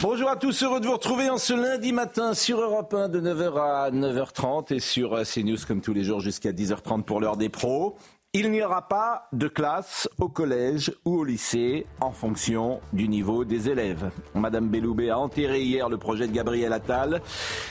Bonjour à tous, heureux de vous retrouver en ce lundi matin sur Europe 1 de 9h à 9h30 et sur euh, CNews comme tous les jours jusqu'à 10h30 pour l'heure des pros. Il n'y aura pas de classe au collège ou au lycée en fonction du niveau des élèves. Madame Belloubet a enterré hier le projet de Gabriel Attal.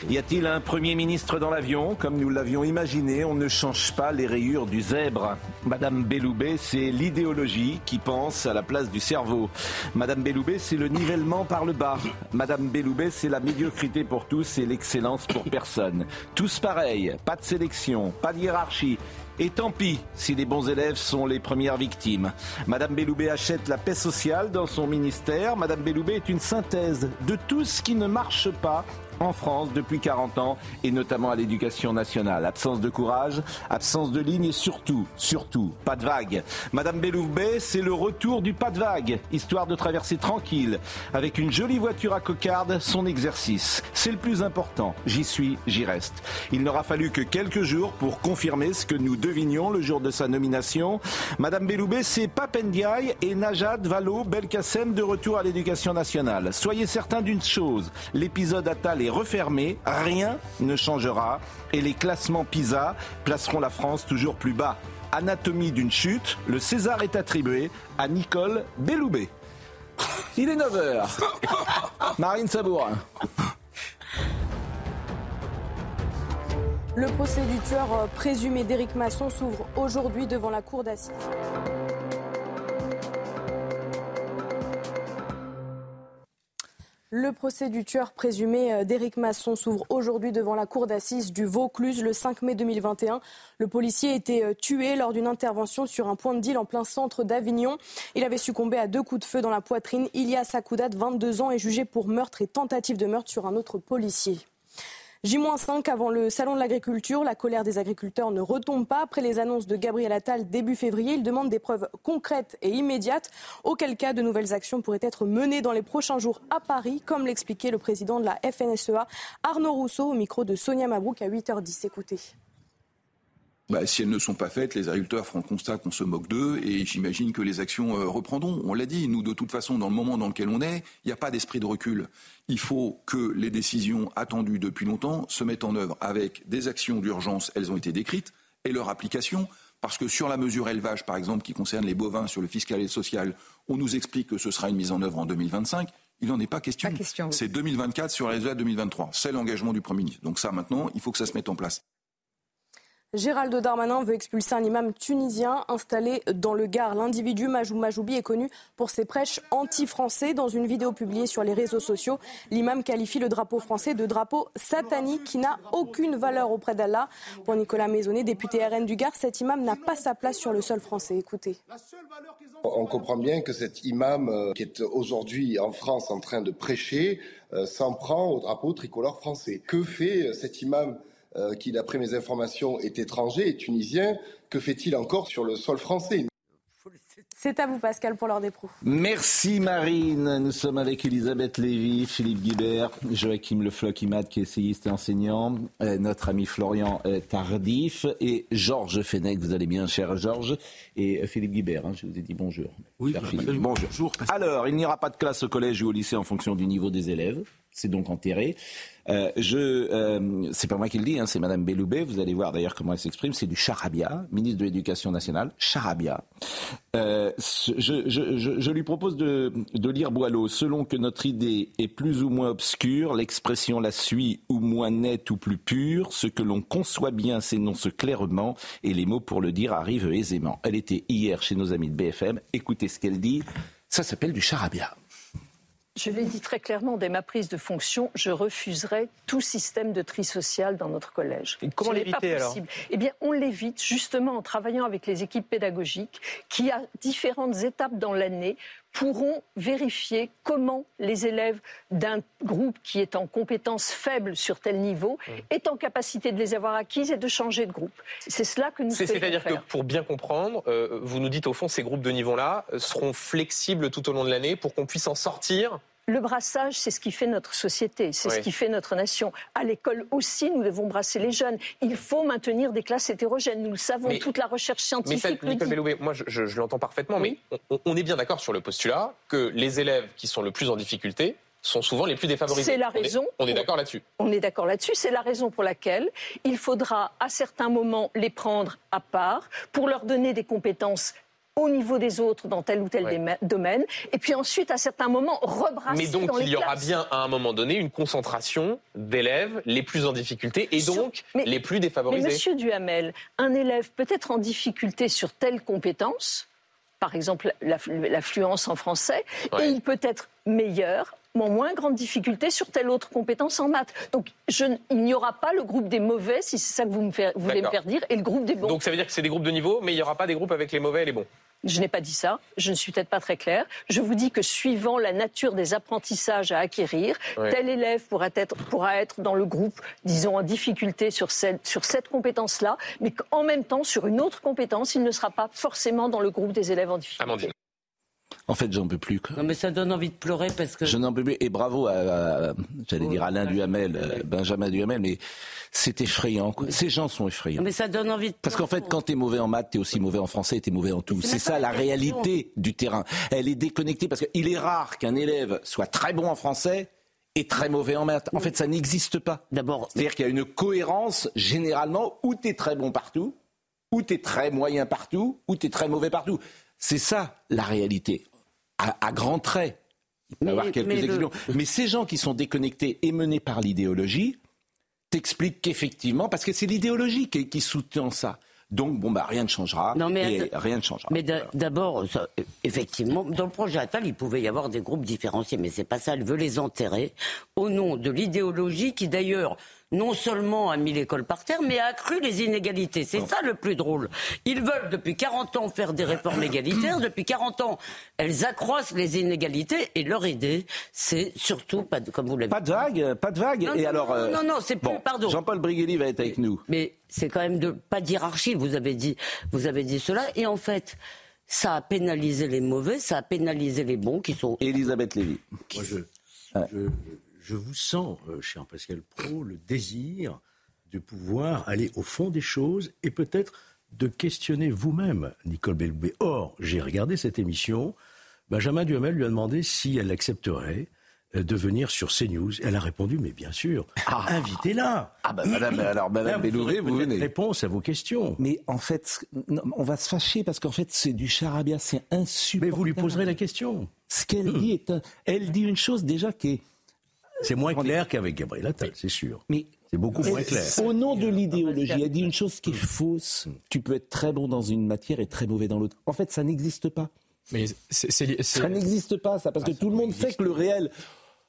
Y a-t-il un Premier ministre dans l'avion? Comme nous l'avions imaginé, on ne change pas les rayures du zèbre. Madame Belloubet, c'est l'idéologie qui pense à la place du cerveau. Madame Belloubet, c'est le nivellement par le bas. Madame Belloubet, c'est la médiocrité pour tous et l'excellence pour personne. Tous pareils, pas de sélection, pas de hiérarchie. Et tant pis si les bons élèves sont les premières victimes. Madame Belloubet achète la paix sociale dans son ministère. Madame Belloubet est une synthèse de tout ce qui ne marche pas en France depuis 40 ans et notamment à l'éducation nationale. Absence de courage, absence de ligne et surtout, surtout, pas de vague. Madame Belloubet, c'est le retour du pas de vague, histoire de traverser tranquille, avec une jolie voiture à cocarde, son exercice. C'est le plus important. J'y suis, j'y reste. Il n'aura fallu que quelques jours pour confirmer ce que nous devinions le jour de sa nomination. Madame Belloubet, c'est Papendiaï et Najat Vallaud Belkacem de retour à l'éducation nationale. Soyez certains d'une chose, l'épisode Attal est refermé, rien ne changera et les classements PISA placeront la France toujours plus bas. Anatomie d'une chute, le César est attribué à Nicole Belloubet. Il est 9h. Marine Sabourin. Le procès du tueur présumé d'Éric Masson s'ouvre aujourd'hui devant la cour d'assises. Le procès du tueur présumé euh, d'Éric Masson s'ouvre aujourd'hui devant la cour d'assises du Vaucluse le 5 mai 2021. Le policier était euh, tué lors d'une intervention sur un point de deal en plein centre d'Avignon. Il avait succombé à deux coups de feu dans la poitrine. Ilia Sakoudat, 22 ans, est jugé pour meurtre et tentative de meurtre sur un autre policier. J-5 avant le salon de l'agriculture. La colère des agriculteurs ne retombe pas. Après les annonces de Gabriel Attal début février, il demande des preuves concrètes et immédiates, auquel cas de nouvelles actions pourraient être menées dans les prochains jours à Paris, comme l'expliquait le président de la FNSEA, Arnaud Rousseau, au micro de Sonia Mabrouk à 8h10. Écoutez. Bah, si elles ne sont pas faites, les agriculteurs feront constat qu'on se moque d'eux et j'imagine que les actions euh, reprendront. On l'a dit, nous, de toute façon, dans le moment dans lequel on est, il n'y a pas d'esprit de recul. Il faut que les décisions attendues depuis longtemps se mettent en œuvre avec des actions d'urgence, elles ont été décrites, et leur application. Parce que sur la mesure élevage, par exemple, qui concerne les bovins, sur le fiscal et le social, on nous explique que ce sera une mise en œuvre en 2025. Il n'en est pas question. question oui. C'est 2024 sur les résultats 2023. C'est l'engagement du Premier ministre. Donc ça, maintenant, il faut que ça se mette en place. Gérald Darmanin veut expulser un imam tunisien installé dans le Gard. L'individu Majou Majoubi est connu pour ses prêches anti-français. Dans une vidéo publiée sur les réseaux sociaux, l'imam qualifie le drapeau français de drapeau satanique qui n'a aucune valeur auprès d'Allah. Pour Nicolas Maisonnet, député RN du Gard, cet imam n'a pas sa place sur le sol français. Écoutez. On comprend bien que cet imam euh, qui est aujourd'hui en France en train de prêcher euh, s'en prend au drapeau tricolore français. Que fait euh, cet imam euh, qui, d'après mes informations, est étranger, est tunisien. Que fait-il encore sur le sol français? C'est à vous, Pascal, pour l'heure des pros. Merci Marine. Nous sommes avec Elisabeth Lévy, Philippe Guibert, Joachim Le Floch-Imad, qui est essayiste et enseignant, euh, notre ami Florian euh, Tardif et Georges Fenech. Vous allez bien, cher Georges Et euh, Philippe Guibert, hein, je vous ai dit bonjour. Oui, Cher Philippe. bonjour. Alors, il n'y aura pas de classe au collège ou au lycée en fonction du niveau des élèves. C'est donc enterré. Euh, euh, c'est pas moi qui le dis, hein, c'est Madame Belloubet. Vous allez voir d'ailleurs comment elle s'exprime. C'est du charabia, ministre de l'Éducation nationale, charabia. Euh, je lui propose de, de lire Boileau. Selon que notre idée est plus ou moins obscure, l'expression la suit ou moins nette ou plus pure. Ce que l'on conçoit bien s'énonce clairement et les mots pour le dire arrivent aisément. Elle était hier chez nos amis de BFM. Écoutez ce qu'elle dit. Ça s'appelle du charabia. Je l'ai dit très clairement, dès ma prise de fonction, je refuserai tout système de tri social dans notre collège. Et comment l'éviter alors Eh bien, on l'évite justement en travaillant avec les équipes pédagogiques qui, à différentes étapes dans l'année, pourront vérifier comment les élèves d'un groupe qui est en compétence faible sur tel niveau mmh. est en capacité de les avoir acquises et de changer de groupe. C'est cela que nous C'est-à-dire que pour bien comprendre, euh, vous nous dites au fond ces groupes de niveau-là seront flexibles tout au long de l'année pour qu'on puisse en sortir le brassage, c'est ce qui fait notre société, c'est ce qui fait notre nation. À l'école aussi, nous devons brasser les jeunes. Il faut maintenir des classes hétérogènes. Nous le savons, toute la recherche scientifique. Mais Nicole Belloubet, moi je, l'entends parfaitement, mais on, est bien d'accord sur le postulat que les élèves qui sont le plus en difficulté sont souvent les plus défavorisés. C'est la raison. On est, d'accord là-dessus. On est d'accord là-dessus. C'est la raison pour laquelle il faudra à certains moments les prendre à part pour leur donner des compétences au niveau des autres dans tel ou tel domaine, et puis ensuite, à certains moments, rebrasser Mais donc, il y aura bien, à un moment donné, une concentration d'élèves les plus en difficulté et donc les plus défavorisés. Mais monsieur Duhamel, un élève peut être en difficulté sur telle compétence, par exemple l'affluence en français, et il peut être meilleur en moins grande difficulté sur telle autre compétence en maths. Donc il n'y aura pas le groupe des mauvais, si c'est ça que vous me voulez me faire dire, et le groupe des bons. Donc ça veut dire que c'est des groupes de niveau, mais il n'y aura pas des groupes avec les mauvais et les bons je n'ai pas dit ça, je ne suis peut-être pas très claire. Je vous dis que suivant la nature des apprentissages à acquérir, tel élève pourra être, pourra être dans le groupe, disons, en difficulté sur cette, sur cette compétence-là, mais qu'en même temps, sur une autre compétence, il ne sera pas forcément dans le groupe des élèves en difficulté. En fait, j'en peux plus. Non, mais ça donne envie de pleurer parce que. Je n'en peux plus. Et bravo à, j'allais dire Alain Duhamel, euh, Benjamin Duhamel, mais c'est effrayant. Quoi. Ces gens sont effrayants. mais ça donne envie de Parce qu'en fait, quand tu es mauvais en maths, tu es aussi mauvais en français, tu es mauvais en tout. C'est ça la réalité du terrain. Elle est déconnectée parce qu'il est rare qu'un élève soit très bon en français et très mauvais en maths. En fait, ça n'existe pas. D'abord. C'est-à-dire qu'il y a une cohérence généralement où tu es très bon partout, où tu es très moyen partout, où tu es très mauvais partout. C'est ça la réalité à, grands traits. Il peut y avoir quelques mais, mais ces gens qui sont déconnectés et menés par l'idéologie t'expliquent qu'effectivement, parce que c'est l'idéologie qui, qui soutient ça. Donc, bon, bah, rien ne changera. Non, mais rien ne changera. Mais d'abord, effectivement, dans le projet Attal, il pouvait y avoir des groupes différenciés, mais c'est pas ça. Elle veut les enterrer au nom de l'idéologie qui, d'ailleurs, non seulement a mis l'école par terre, mais a accru les inégalités. C'est ça le plus drôle. Ils veulent depuis 40 ans faire des réformes égalitaires. Depuis 40 ans, elles accroissent les inégalités. Et leur idée, c'est surtout, pas de, comme vous l'avez Pas de vague, pas de vague. Non, et non, alors, non, non, non c'est plus, pardon. Jean-Paul Briguelli va être avec nous. Mais c'est quand même de, pas d'hierarchie, vous avez dit, vous avez dit cela. Et en fait, ça a pénalisé les mauvais, ça a pénalisé les bons qui sont. Elisabeth Lévy. Moi, je, je, je vous sens, euh, cher Pascal Pro, le désir de pouvoir aller au fond des choses et peut-être de questionner vous-même, Nicole Belloubet. Or, j'ai regardé cette émission. Benjamin Duhamel lui a demandé si elle accepterait euh, de venir sur CNews. Elle a répondu, mais bien sûr, ah. invitez-la. Ah ben madame, alors madame Belloubet, vous, venez. Réponse à vos questions. Mais en fait, on va se fâcher parce qu'en fait, c'est du charabia, c'est insupportable. Mais vous lui poserez la question. Ce qu'elle dit est, elle dit une chose déjà qui est c'est moins clair qu'avec Gabriel Attal, c'est sûr. Mais c'est beaucoup moins clair. Au nom de l'idéologie, elle dit une chose qui est fausse. Tu peux être très bon dans une matière et très mauvais dans l'autre. En fait, ça n'existe pas. Mais ça n'existe pas, ça, parce que tout le monde sait que le réel.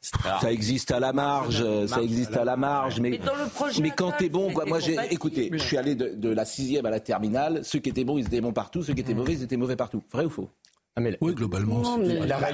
Ça existe à la marge, ça existe à la marge, mais, mais, quand t'es bon, quoi, moi j'ai, écoutez, je suis allé de, de, la sixième à la terminale, ceux qui étaient bons, ils étaient bons partout, ceux qui étaient mauvais, ils étaient mauvais partout. Vrai ou faux? Ah, oui, globalement.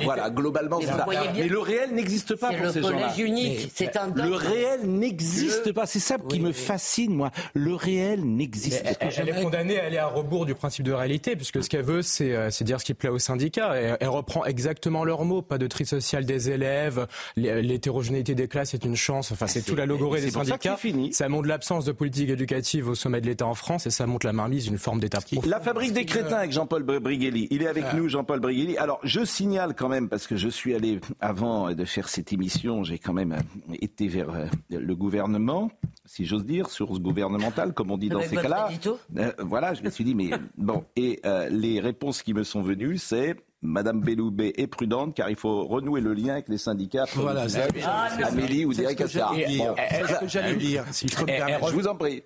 Voilà, globalement, c'est ça. Mais le réel n'existe pas pour ces gens-là. C'est le unique, c'est un Le réel n'existe pas. C'est ça qui me fascine, moi. Le réel n'existe pas. Elle, est condamnée à aller à rebours du principe de réalité, puisque ce qu'elle veut, c'est euh, dire ce qui plaît aux syndicats. Elle, reprend exactement leurs mots. Pas de tri social des élèves, l'hétérogénéité des classes est une chance. Enfin, c'est tout la logorée des syndicats. Ça, montre l'absence de politique éducative au sommet de l'État en France et ça montre la mainmise d'une forme d'État La fabrique des crétins avec Jean-Paul Briguelli. Il est avec nous, Jean-Paul alors, je signale quand même, parce que je suis allé, avant de faire cette émission, j'ai quand même été vers euh, le gouvernement, si j'ose dire, source gouvernementale, comme on dit dans ces cas-là. Euh, voilà, je me suis dit, mais bon. Et euh, les réponses qui me sont venues, c'est Madame Belloubet est prudente car il faut renouer le lien avec les syndicats. Voilà, ah, Amélie ou Derek Assar. Est-ce que j'allais dire, si je peux me eh, eh, Je vous en prie.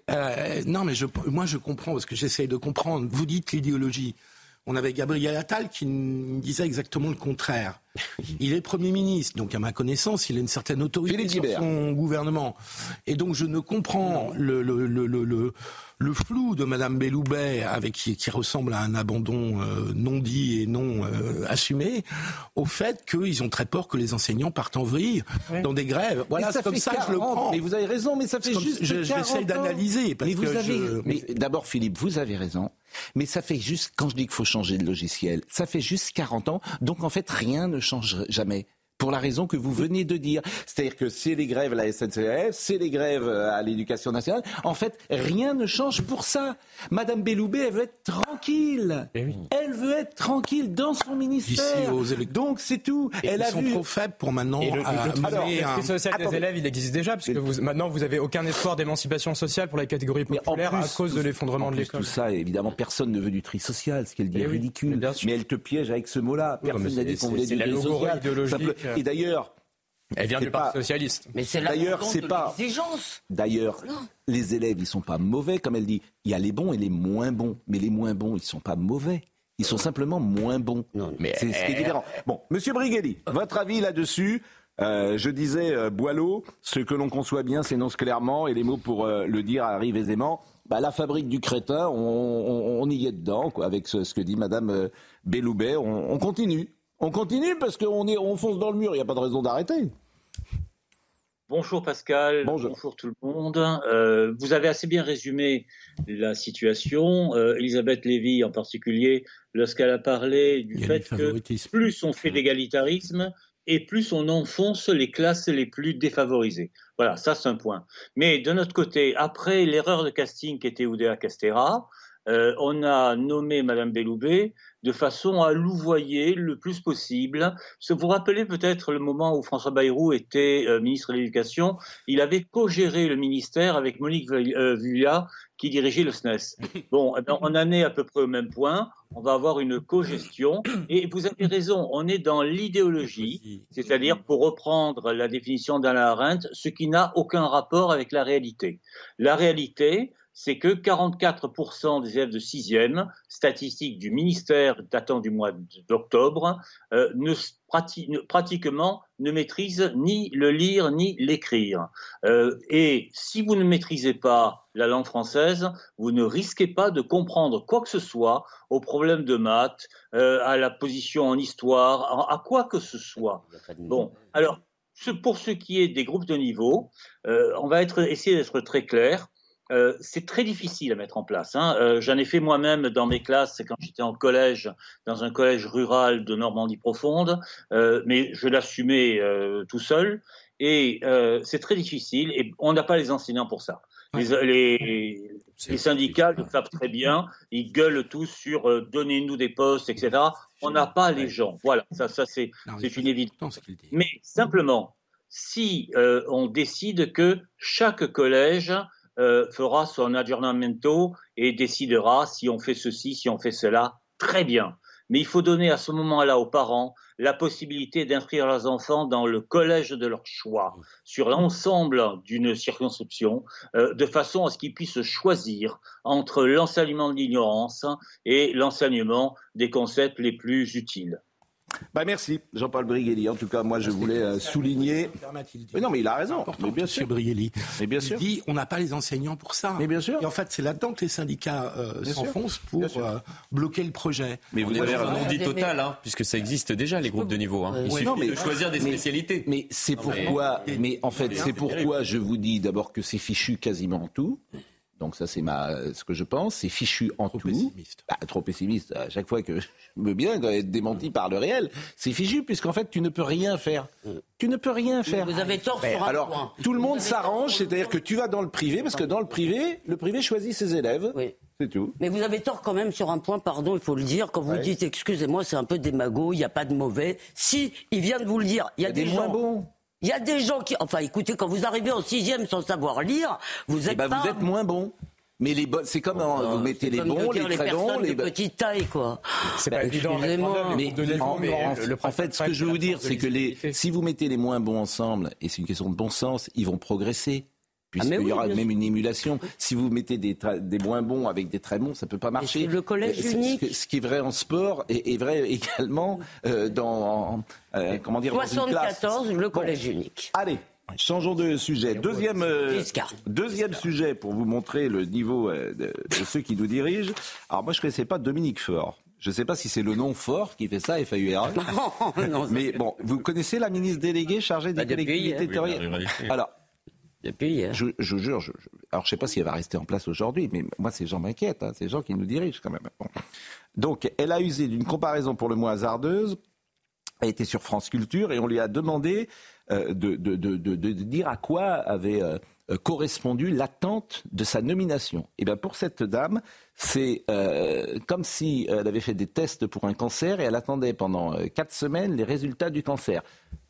non, mais je, moi je comprends parce que j'essaye de comprendre. Vous dites l'idéologie on avait Gabriel Attal qui disait exactement le contraire. Il est Premier ministre, donc à ma connaissance, il a une certaine autorité sur son gouvernement. Et donc je ne comprends le, le, le, le le flou de Madame Belloubet, avec qui, qui, ressemble à un abandon euh, non dit et non euh, assumé, au fait qu'ils ont très peur que les enseignants partent en vrille dans des grèves. Voilà, c'est comme ça que je le prends. Mais vous avez raison, mais ça fait juste. J'essaie d'analyser. Mais vous avez. Mais d'abord, Philippe, vous avez raison. Mais ça fait juste, quand je dis qu'il faut changer de logiciel, ça fait juste 40 ans. Donc en fait, rien ne change jamais pour la raison que vous venez de dire. C'est-à-dire que c'est les grèves à la SNCF, c'est les grèves euh, à l'éducation nationale. En fait, rien ne change pour ça. Madame Belloubet, elle veut être tranquille. Eh elle veut être tranquille dans son ministère. Donc c'est tout. Et elle a sont trop faibles pour maintenant. Et le, le, social des élèves, il existe déjà, parce que vous, maintenant vous avez aucun espoir d'émancipation sociale pour la catégorie populaire à cause de l'effondrement de l'école. Tout ça, évidemment, personne ne veut du tri social, ce qu'elle dit est eh ridicule. Mais, elle te piège avec ce mot-là. Personne n'a dit qu'on voulait du tri social. Et d'ailleurs, elle vient du Parti socialiste. Mais c'est d'ailleurs, c'est pas. D'ailleurs, les élèves, ils sont pas mauvais, comme elle dit. Il y a les bons et les moins bons, mais les moins bons, ils sont pas mauvais. Ils sont simplement moins bons. mais c'est ce qui est différent. Bon, Monsieur Brighelli, votre avis là-dessus euh, je disais, euh, Boileau, ce que l'on conçoit bien s'énonce clairement et les mots pour euh, le dire arrivent aisément. Bah, la fabrique du crétin, on, y est dedans, quoi, avec ce, que dit Madame Belloubet. On, on continue. On continue parce qu'on est, on fonce dans le mur, il n'y a pas de raison d'arrêter. Bonjour Pascal, bonjour, tout le monde. Euh, vous avez assez bien résumé la situation. Euh, Elisabeth Lévy en particulier, lorsqu'elle a parlé du fait que plus on fait d'égalitarisme et plus on enfonce les classes les plus défavorisées. Voilà, ça c'est un point. Mais de notre côté, après l'erreur de casting qui était Oudéa Castera, euh, on a nommé Madame Belloubet de façon à louvoyer le plus possible. Vous vous rappelez peut-être le moment où François Bayrou était euh, ministre de l'Éducation, il avait co-géré le ministère avec Monique euh, Vuilla qui dirigeait le SNES. Bon, eh ben, on en est à peu près au même point. On va avoir une co-gestion. Et vous avez raison, on est dans l'idéologie, c'est-à-dire, pour reprendre la définition d'Alain Arendt, ce qui n'a aucun rapport avec la réalité. La réalité, c'est que 44% des élèves de 6e, statistique du ministère datant du mois d'octobre, euh, ne, pratiquement ne maîtrisent ni le lire ni l'écrire. Euh, et si vous ne maîtrisez pas la langue française, vous ne risquez pas de comprendre quoi que ce soit aux problèmes de maths, euh, à la position en histoire, à, quoi que ce soit. Bon, alors pour ce qui est des groupes de niveau, on va être, essayer d'être très clair. Euh, c'est très difficile à mettre en place. Hein. Euh, j'en ai fait moi-même dans mes classes quand j'étais en collège, dans un collège rural de Normandie profonde, euh, mais je l'assumais tout seul. Et c'est très difficile et on n'a pas les enseignants pour ça. Les, syndicats le savent très bien, ils gueulent tous sur donnez-nous des postes, etc. On n'a pas les gens. Voilà, ça, ça c'est une évidence. Mais simplement, si on décide que chaque collège euh, fera son aggiornamento et décidera si on fait ceci, si on fait cela. Très bien. Mais il faut donner à ce moment-là aux parents la possibilité d'inscrire leurs enfants dans le collège de leur choix, sur l'ensemble d'une circonscription, euh, de façon à ce qu'ils puissent choisir entre l'enseignement de l'ignorance et l'enseignement des concepts les plus utiles. Bah merci, Jean-Paul Brighelli. En tout cas, moi, je voulais euh, souligner. Mais non, mais il a raison. Mais bien sûr, Brighelli. Mais bien sûr. Il dit, on n'a pas les enseignants pour ça. Mais bien sûr. Et en fait, c'est là-dedans que les syndicats euh, s'enfoncent pour euh, bloquer le projet. Mais vous avez un dit total, hein, puisque ça existe déjà les groupes de niveau. Hein. Il suffit de choisir des spécialités. Mais c'est pourquoi. Mais en fait, c'est pourquoi je vous dis d'abord que c'est fichu quasiment tout. Donc ça, c'est ma, ce que je pense. C'est fichu en trop tout. Pessimiste. Bah, trop pessimiste. À chaque fois que je veux bien être démenti par le réel, c'est fichu puisqu'en fait, tu ne peux rien faire. Tu ne peux rien faire. Vous avez tort sur un Alors, point. tout le monde s'arrange, c'est-à-dire que tu vas dans le privé parce que dans le privé, le privé choisit ses élèves. Oui. C'est tout. Mais vous avez tort quand même sur un point, pardon, il faut le dire, quand vous dites, excusez-moi, c'est un peu démago, il n'y a pas de mauvais. Si, il vient de vous le dire, il y a, des, gens... bons. Il y a des gens qui, enfin, écoutez, quand vous arrivez en sixième sans savoir lire, vous eh êtes ben, vous êtes moins bon. Mais les c'est comme hein, vous mettez les bons, les, très bons, les petites tailles quoi. C'est pas évident. Mais, en, fait, ce que je veux vous dire, c'est que les, si vous mettez les moins bons ensemble, et c'est une question de bon sens, ils vont progresser. Puisqu'il ah, y aura même une émulation. Si vous mettez des, des moins bons avec des très bons, ça ne peut pas marcher. Le collège unique. Ce, qui est vrai en sport est, vrai également euh, dans. Euh, comment dire 74, le collège unique. Allez, Changeons de sujet. Deuxième, euh, deuxième sujet pour vous montrer le niveau de, de, ceux qui nous dirigent. Alors moi je ne connaissais pas Dominique Faure. Je ne sais pas si c'est le nom fort qui fait ça, FAUR. Non, Mais bon, vous connaissez la ministre déléguée chargée des bah, collectivités hein. territoriales Alors, depuis, hein. je, jure, je, alors je ne sais pas si elle va rester en place aujourd'hui, mais moi ces gens m'inquiètent, hein, ces gens qui nous dirigent quand même. Donc elle a usé d'une comparaison pour le moins hasardeuse, elle était sur France Culture et on lui a demandé euh, de, dire à quoi avait euh, correspondu l'attente de sa nomination. Et bien pour cette dame, c'est euh, comme si elle avait fait des tests pour un cancer et elle attendait pendant quatre semaines les résultats du cancer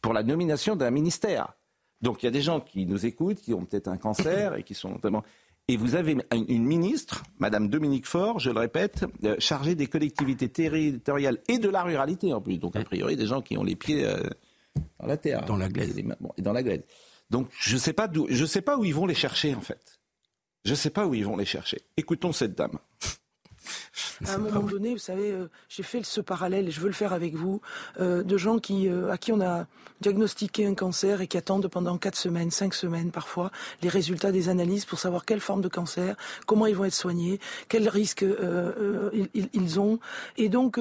pour la nomination d'un ministère. Donc il y a des gens qui nous écoutent, qui ont peut-être un cancer et qui sont notamment. Et vous avez une ministre, Madame Dominique Faure, je le répète, euh, chargée des collectivités territoriales et de la ruralité en plus. Donc a priori des gens qui ont les pieds euh, dans la terre, dans la glaise, et dans la glaise. Donc je sais pas je sais pas où ils vont les chercher en fait. Je ne sais pas où ils vont les chercher. Écoutons cette dame. À un moment donné, vous savez, euh, j'ai fait ce parallèle et je veux le faire avec vous, euh, de gens qui, euh, à qui on a diagnostiqué un cancer et qui attendent pendant 4 semaines, 5 semaines parfois, les résultats des analyses pour savoir quelle forme de cancer, comment ils vont être soignés, quels risques ils, ils, ont. Et donc,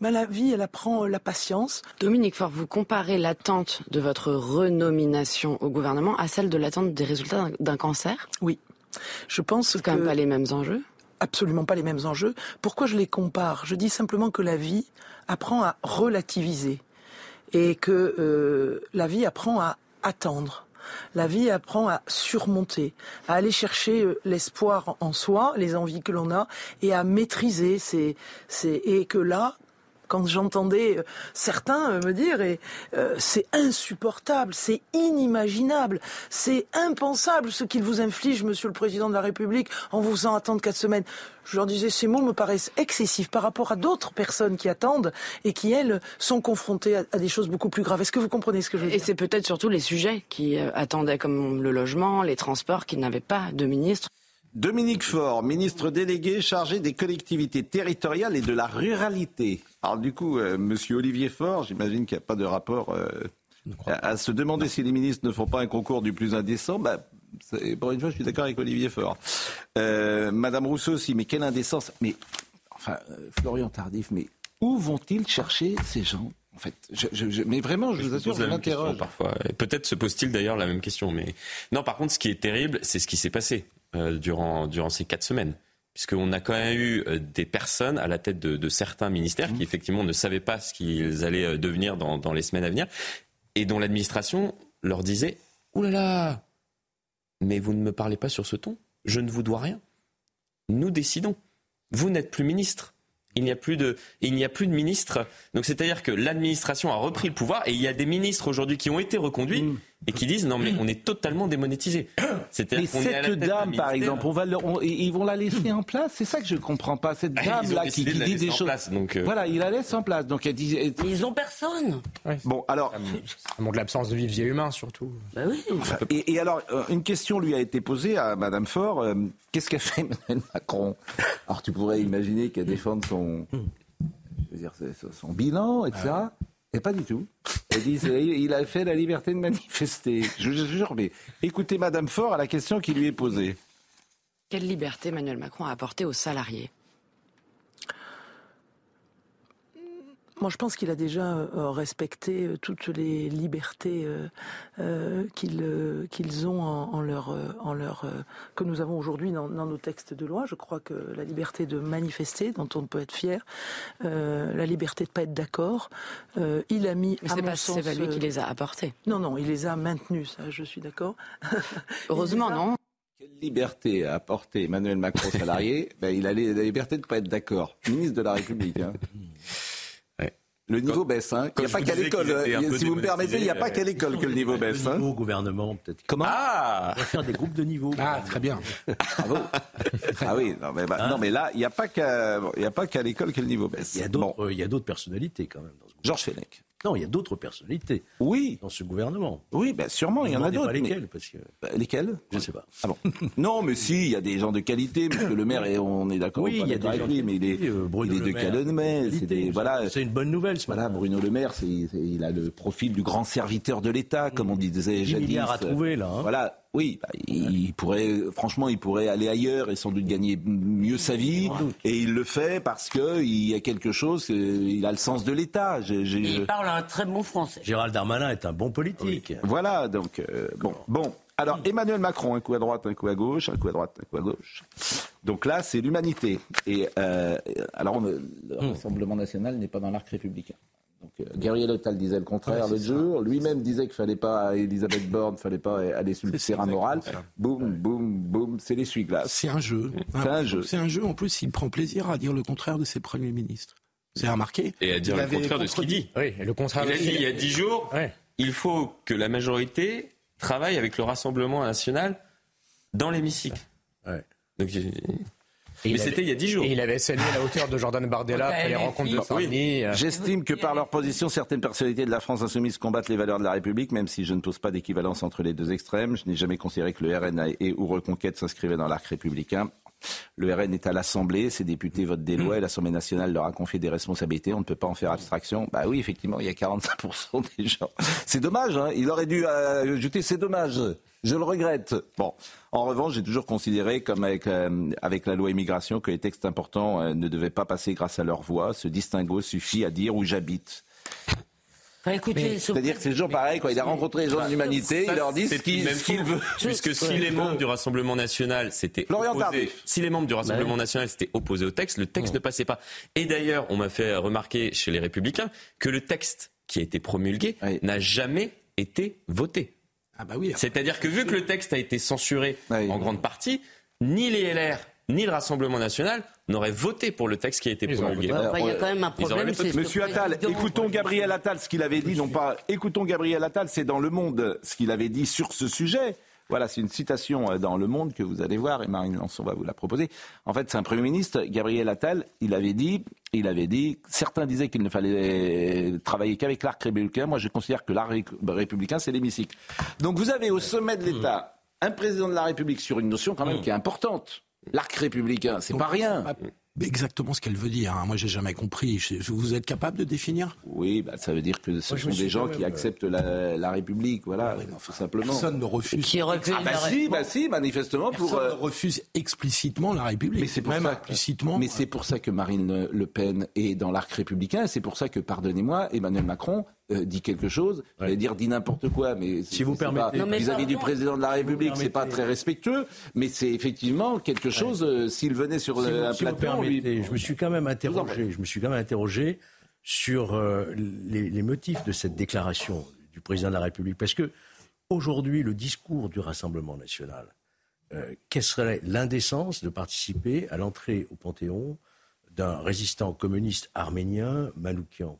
bah, la vie, elle apprend la patience. Dominique Faure, vous comparez l'attente de votre renomination au gouvernement à celle de l'attente des résultats d'un cancer? Oui. Je pense que... quand même pas les mêmes enjeux? Absolument pas les mêmes enjeux. Pourquoi je les compare? Je dis simplement que la vie apprend à relativiser et que euh, la vie apprend à attendre. La vie apprend à surmonter, à aller chercher euh, l'espoir en soi, les envies que l'on a, et à maîtriser ces, ces, et que là, quand j'entendais euh, certains euh, me dire et euh, c'est insupportable, c'est inimaginable, c'est impensable ce qu'il vous inflige, Monsieur le Président de la République, en vous faisant attendre quatre semaines. Je leur disais, ces mots me paraissent excessifs par rapport à d'autres personnes qui attendent et qui, elles, sont confrontées à, des choses beaucoup plus graves. Est-ce que vous comprenez ce que je veux dire? Et c'est peut-être surtout les sujets qui attendaient, comme le logement, les transports, qui n'avaient pas de ministre. Dominique Faure, ministre délégué chargé des collectivités territoriales et de la ruralité. Alors du coup, euh, Monsieur Olivier Faure, j'imagine qu'il n'y a pas de rapport euh, à, se demander si les ministres ne font pas un concours du plus indécent. Bah, pour une fois, je suis d'accord avec Olivier Faure. Euh, Madame Rousseau aussi, mais quelle indécence. Mais enfin, Florian Tardif, mais où vont-ils chercher ces gens en fait, je, mais vraiment, je, vous assure, je m'interroge. Parfois, peut-être se pose-t-il d'ailleurs la même question. Mais non, par contre, ce qui est terrible, c'est ce qui s'est passé. Euh, durant, durant ces quatre semaines puisqu'on a quand même eu euh, des personnes à la tête de, certains ministères qui mmh. effectivement ne savaient pas ce qu'ils allaient euh, devenir dans, dans, les semaines à venir, et dont l'administration leur disait Ouh là là, mais vous ne me parlez pas sur ce ton, je ne vous dois rien. Nous décidons. Vous n'êtes plus ministre. Il n'y a plus de, il n'y a plus de ministre. Donc c'est-à-dire que l'administration a repris le pouvoir et il y a des ministres aujourd'hui qui ont été reconduits mmh et qui disent non mais on est totalement démonétisé. C'est-à-dire cette dame par exemple, on va ils vont la laisser en place. C'est ça que je comprends pas. Cette ah, dame là qui, dit des choses. Place, donc euh. Voilà, ils la laissent en place. Donc elle dit. Ils ont personne. Bon alors. Ça montre l'absence de vivier humain surtout. Bah oui. et, alors euh, une question lui a été posée à Madame Faure. Euh, qu'est-ce qu'a fait Emmanuel Macron? Alors tu pourrais imaginer qu'elle défende son, je veux dire, son bilan, etc. Et pas du tout. Ils disent, il a fait la liberté de manifester. Je vous jure, mais écoutez Madame Faure à la question qui lui est posée. Quelle liberté Emmanuel Macron a apporté aux salariés? Moi, je pense qu'il a déjà euh, respecté euh, toutes les libertés euh, qu'ils ont en, leur, en leur, que nous avons aujourd'hui dans, nos textes de loi. Je crois que la liberté de manifester, dont on peut être fier, la liberté de pas être d'accord, il a mis. Mais c'est pas, sens, pas lui qui les a apportés. Non, non, il les a maintenus. Ça, je suis d'accord. Heureusement, non. Quelle liberté a apporté Emmanuel Macron salarié ben, Il a la liberté de ne pas être d'accord. Ministre de la République. Hein. Le niveau baisse. Hein. Il n'y a pas qu'à l'école. Si vous me permettez, il n'y a pas qu'à l'école que le niveau baisse. Le niveau gouvernement, peut-être. Comment ah On va faire des groupes de niveau. Ah, très bien. Bravo. ah oui, non mais, bah, hein non, mais là, il n'y a pas qu'à l'école que le niveau baisse. Il y a d'autres personnalités quand même. Georges Fenech. Non, il y a d'autres personnalités. Oui. Dans ce gouvernement. Oui, ben sûrement, il y en a d'autres. Lesquelles, parce que... Bah, lesquelles? Je ne sais pas. Ah bon. non, mais si, il y a des gens de qualité, parce que le maire, est, on est d'accord. Oui, il y a des gens lui, mais il est, euh, Bruno il est de Calonnet. C'est des, voilà. C'est une bonne nouvelle, ce Voilà. Bruno Le Maire, il a le profil du grand serviteur de l'État, comme on disait 10 jadis. milliards à trouver, là. hein. Voilà, oui, bah, il il pourrait, franchement, il pourrait aller ailleurs et sans doute gagner mieux sa vie. Et il le fait parce que il y a quelque chose, euh, il a le sens de l'État. J'ai- j'ai- Il je- parle un très bon français. Gérald Darmanin est un bon politique. Voilà, donc, euh, bon. bon. Alors, Emmanuel Macron, un coup à droite, un coup à gauche, un coup à droite, un coup à gauche. Donc là, c'est l'humanité. Et euh, alors, on- le Rassemblement national n'est pas dans l'arc républicain. Donc, euh, Gabriel Attal disait le contraire Ouais, ça. jour. Lui-même disait qu'il fallait pas, Elisabeth Borne, fallait pas aller sur le terrain moral. Boum, boum, boum, c'est l'essuie-glace. C'est un jeu. C'est un jeu. C'est un jeu. En plus, il prend plaisir à dire le contraire de ses premiers ministres. C'est remarqué. Et à dire Il le contraire de ce qu'il dit. Oui, et le contraire. Il a dit il y a dix jours, Ouais. il faut que la majorité travaille avec le Rassemblement national dans l'hémicycle. Ouais. Donc, Et mais il c'était avait- il y a dix jours. Et il avait salué la hauteur de Jordan Bardella après les rencontres de Saint-Denis. euh, J'estime que par leur position, certaines personnalités de la France insoumise combattent les valeurs de la République, même si je ne pose pas d'équivalence entre les deux extrêmes. Je n'ai jamais considéré que le RN et ou Reconquête s'inscrivaient dans l'arc républicain. Le RN est à l'Assemblée, ses députés votent des lois et l'Assemblée nationale leur a confié des responsabilités. On ne peut pas en faire abstraction. Bah oui, effectivement, il y a 45% des gens. C'est dommage, hein. il aurait dû euh, ajouter c'est dommage. Je le regrette. Bon, en revanche, j'ai toujours considéré, comme avec, euh, avec la loi immigration, que les textes importants euh, ne devaient pas passer grâce à leur voix. Ce distinguo suffit à dire où j'habite. Ce- C'est-à-dire que c'est toujours pareil, quoi. Il a rencontré les gens de l'humanité, il leur dit ce qu'il même ce qu'il faux, veut. Puisque si les membres du Rassemblement national s'étaient opposés, si les membres du Rassemblement Bah national s'étaient opposés au texte, le texte ne passait pas. Et d'ailleurs, on m'a fait remarquer chez les Républicains que le texte qui a été promulgué n'a jamais été voté. Ah bah oui. C'est-à-dire que vu que le texte a été censuré en grande partie, ni les LR ni le Rassemblement national n'auraient voté pour le texte qui a été promulgué. Enfin, il y a quand même un problème, Monsieur Attal, écoutons Gabriel Attal, ce qu'il avait dit, non pas écoutons Gabriel Attal, c'est dans Le Monde ce qu'il avait dit sur ce sujet. Voilà, c'est une citation euh, dans Le Monde que vous allez voir, et Marine Lançon va vous la proposer. En fait, c'est un Premier ministre, Gabriel Attal, il avait dit, il avait dit, certains disaient qu'il ne fallait travailler qu'avec l'arc républicain. Moi, je considère que l'arc ré- républicain, c'est l'hémicycle. Donc, vous avez au sommet de l'État un président de la République sur une notion quand même qui est importante. L'arc républicain, c'est pas rien. Ah, Exactement ce qu'elle veut dire. hein. Moi, j'ai jamais compris. Je- Vous êtes capable de définir? Oui, bah, ça veut dire que ce Moi, sont des gens qui même, acceptent la, la République, voilà, tout simplement. Personne ne refuse. Qui refuse Ah bah la si, bah si, manifestement pour. Personne euh, ne refuse explicitement la République. Mais c'est pour même ça. implicitement. Mais c'est pour ça que Marine Le- Pen est dans l'arc républicain. C'est pour ça que, pardonnez-moi, Emmanuel Macron euh, dit quelque chose. J'allais dire dit n'importe quoi, mais Si vous permettez. Vis-à-vis du président de la République, c'est pas très respectueux. Mais c'est effectivement quelque chose. euh, S'il venait sur Si vous- un si plateau, lui- je me suis quand même interrogé. Je me suis quand même interrogé sur euh, les, les motifs de cette déclaration du président de la République, parce que aujourd'hui, le discours du Rassemblement national, euh, quelle serait l'indécence de participer à l'entrée au Panthéon d'un résistant communiste arménien, Manoukian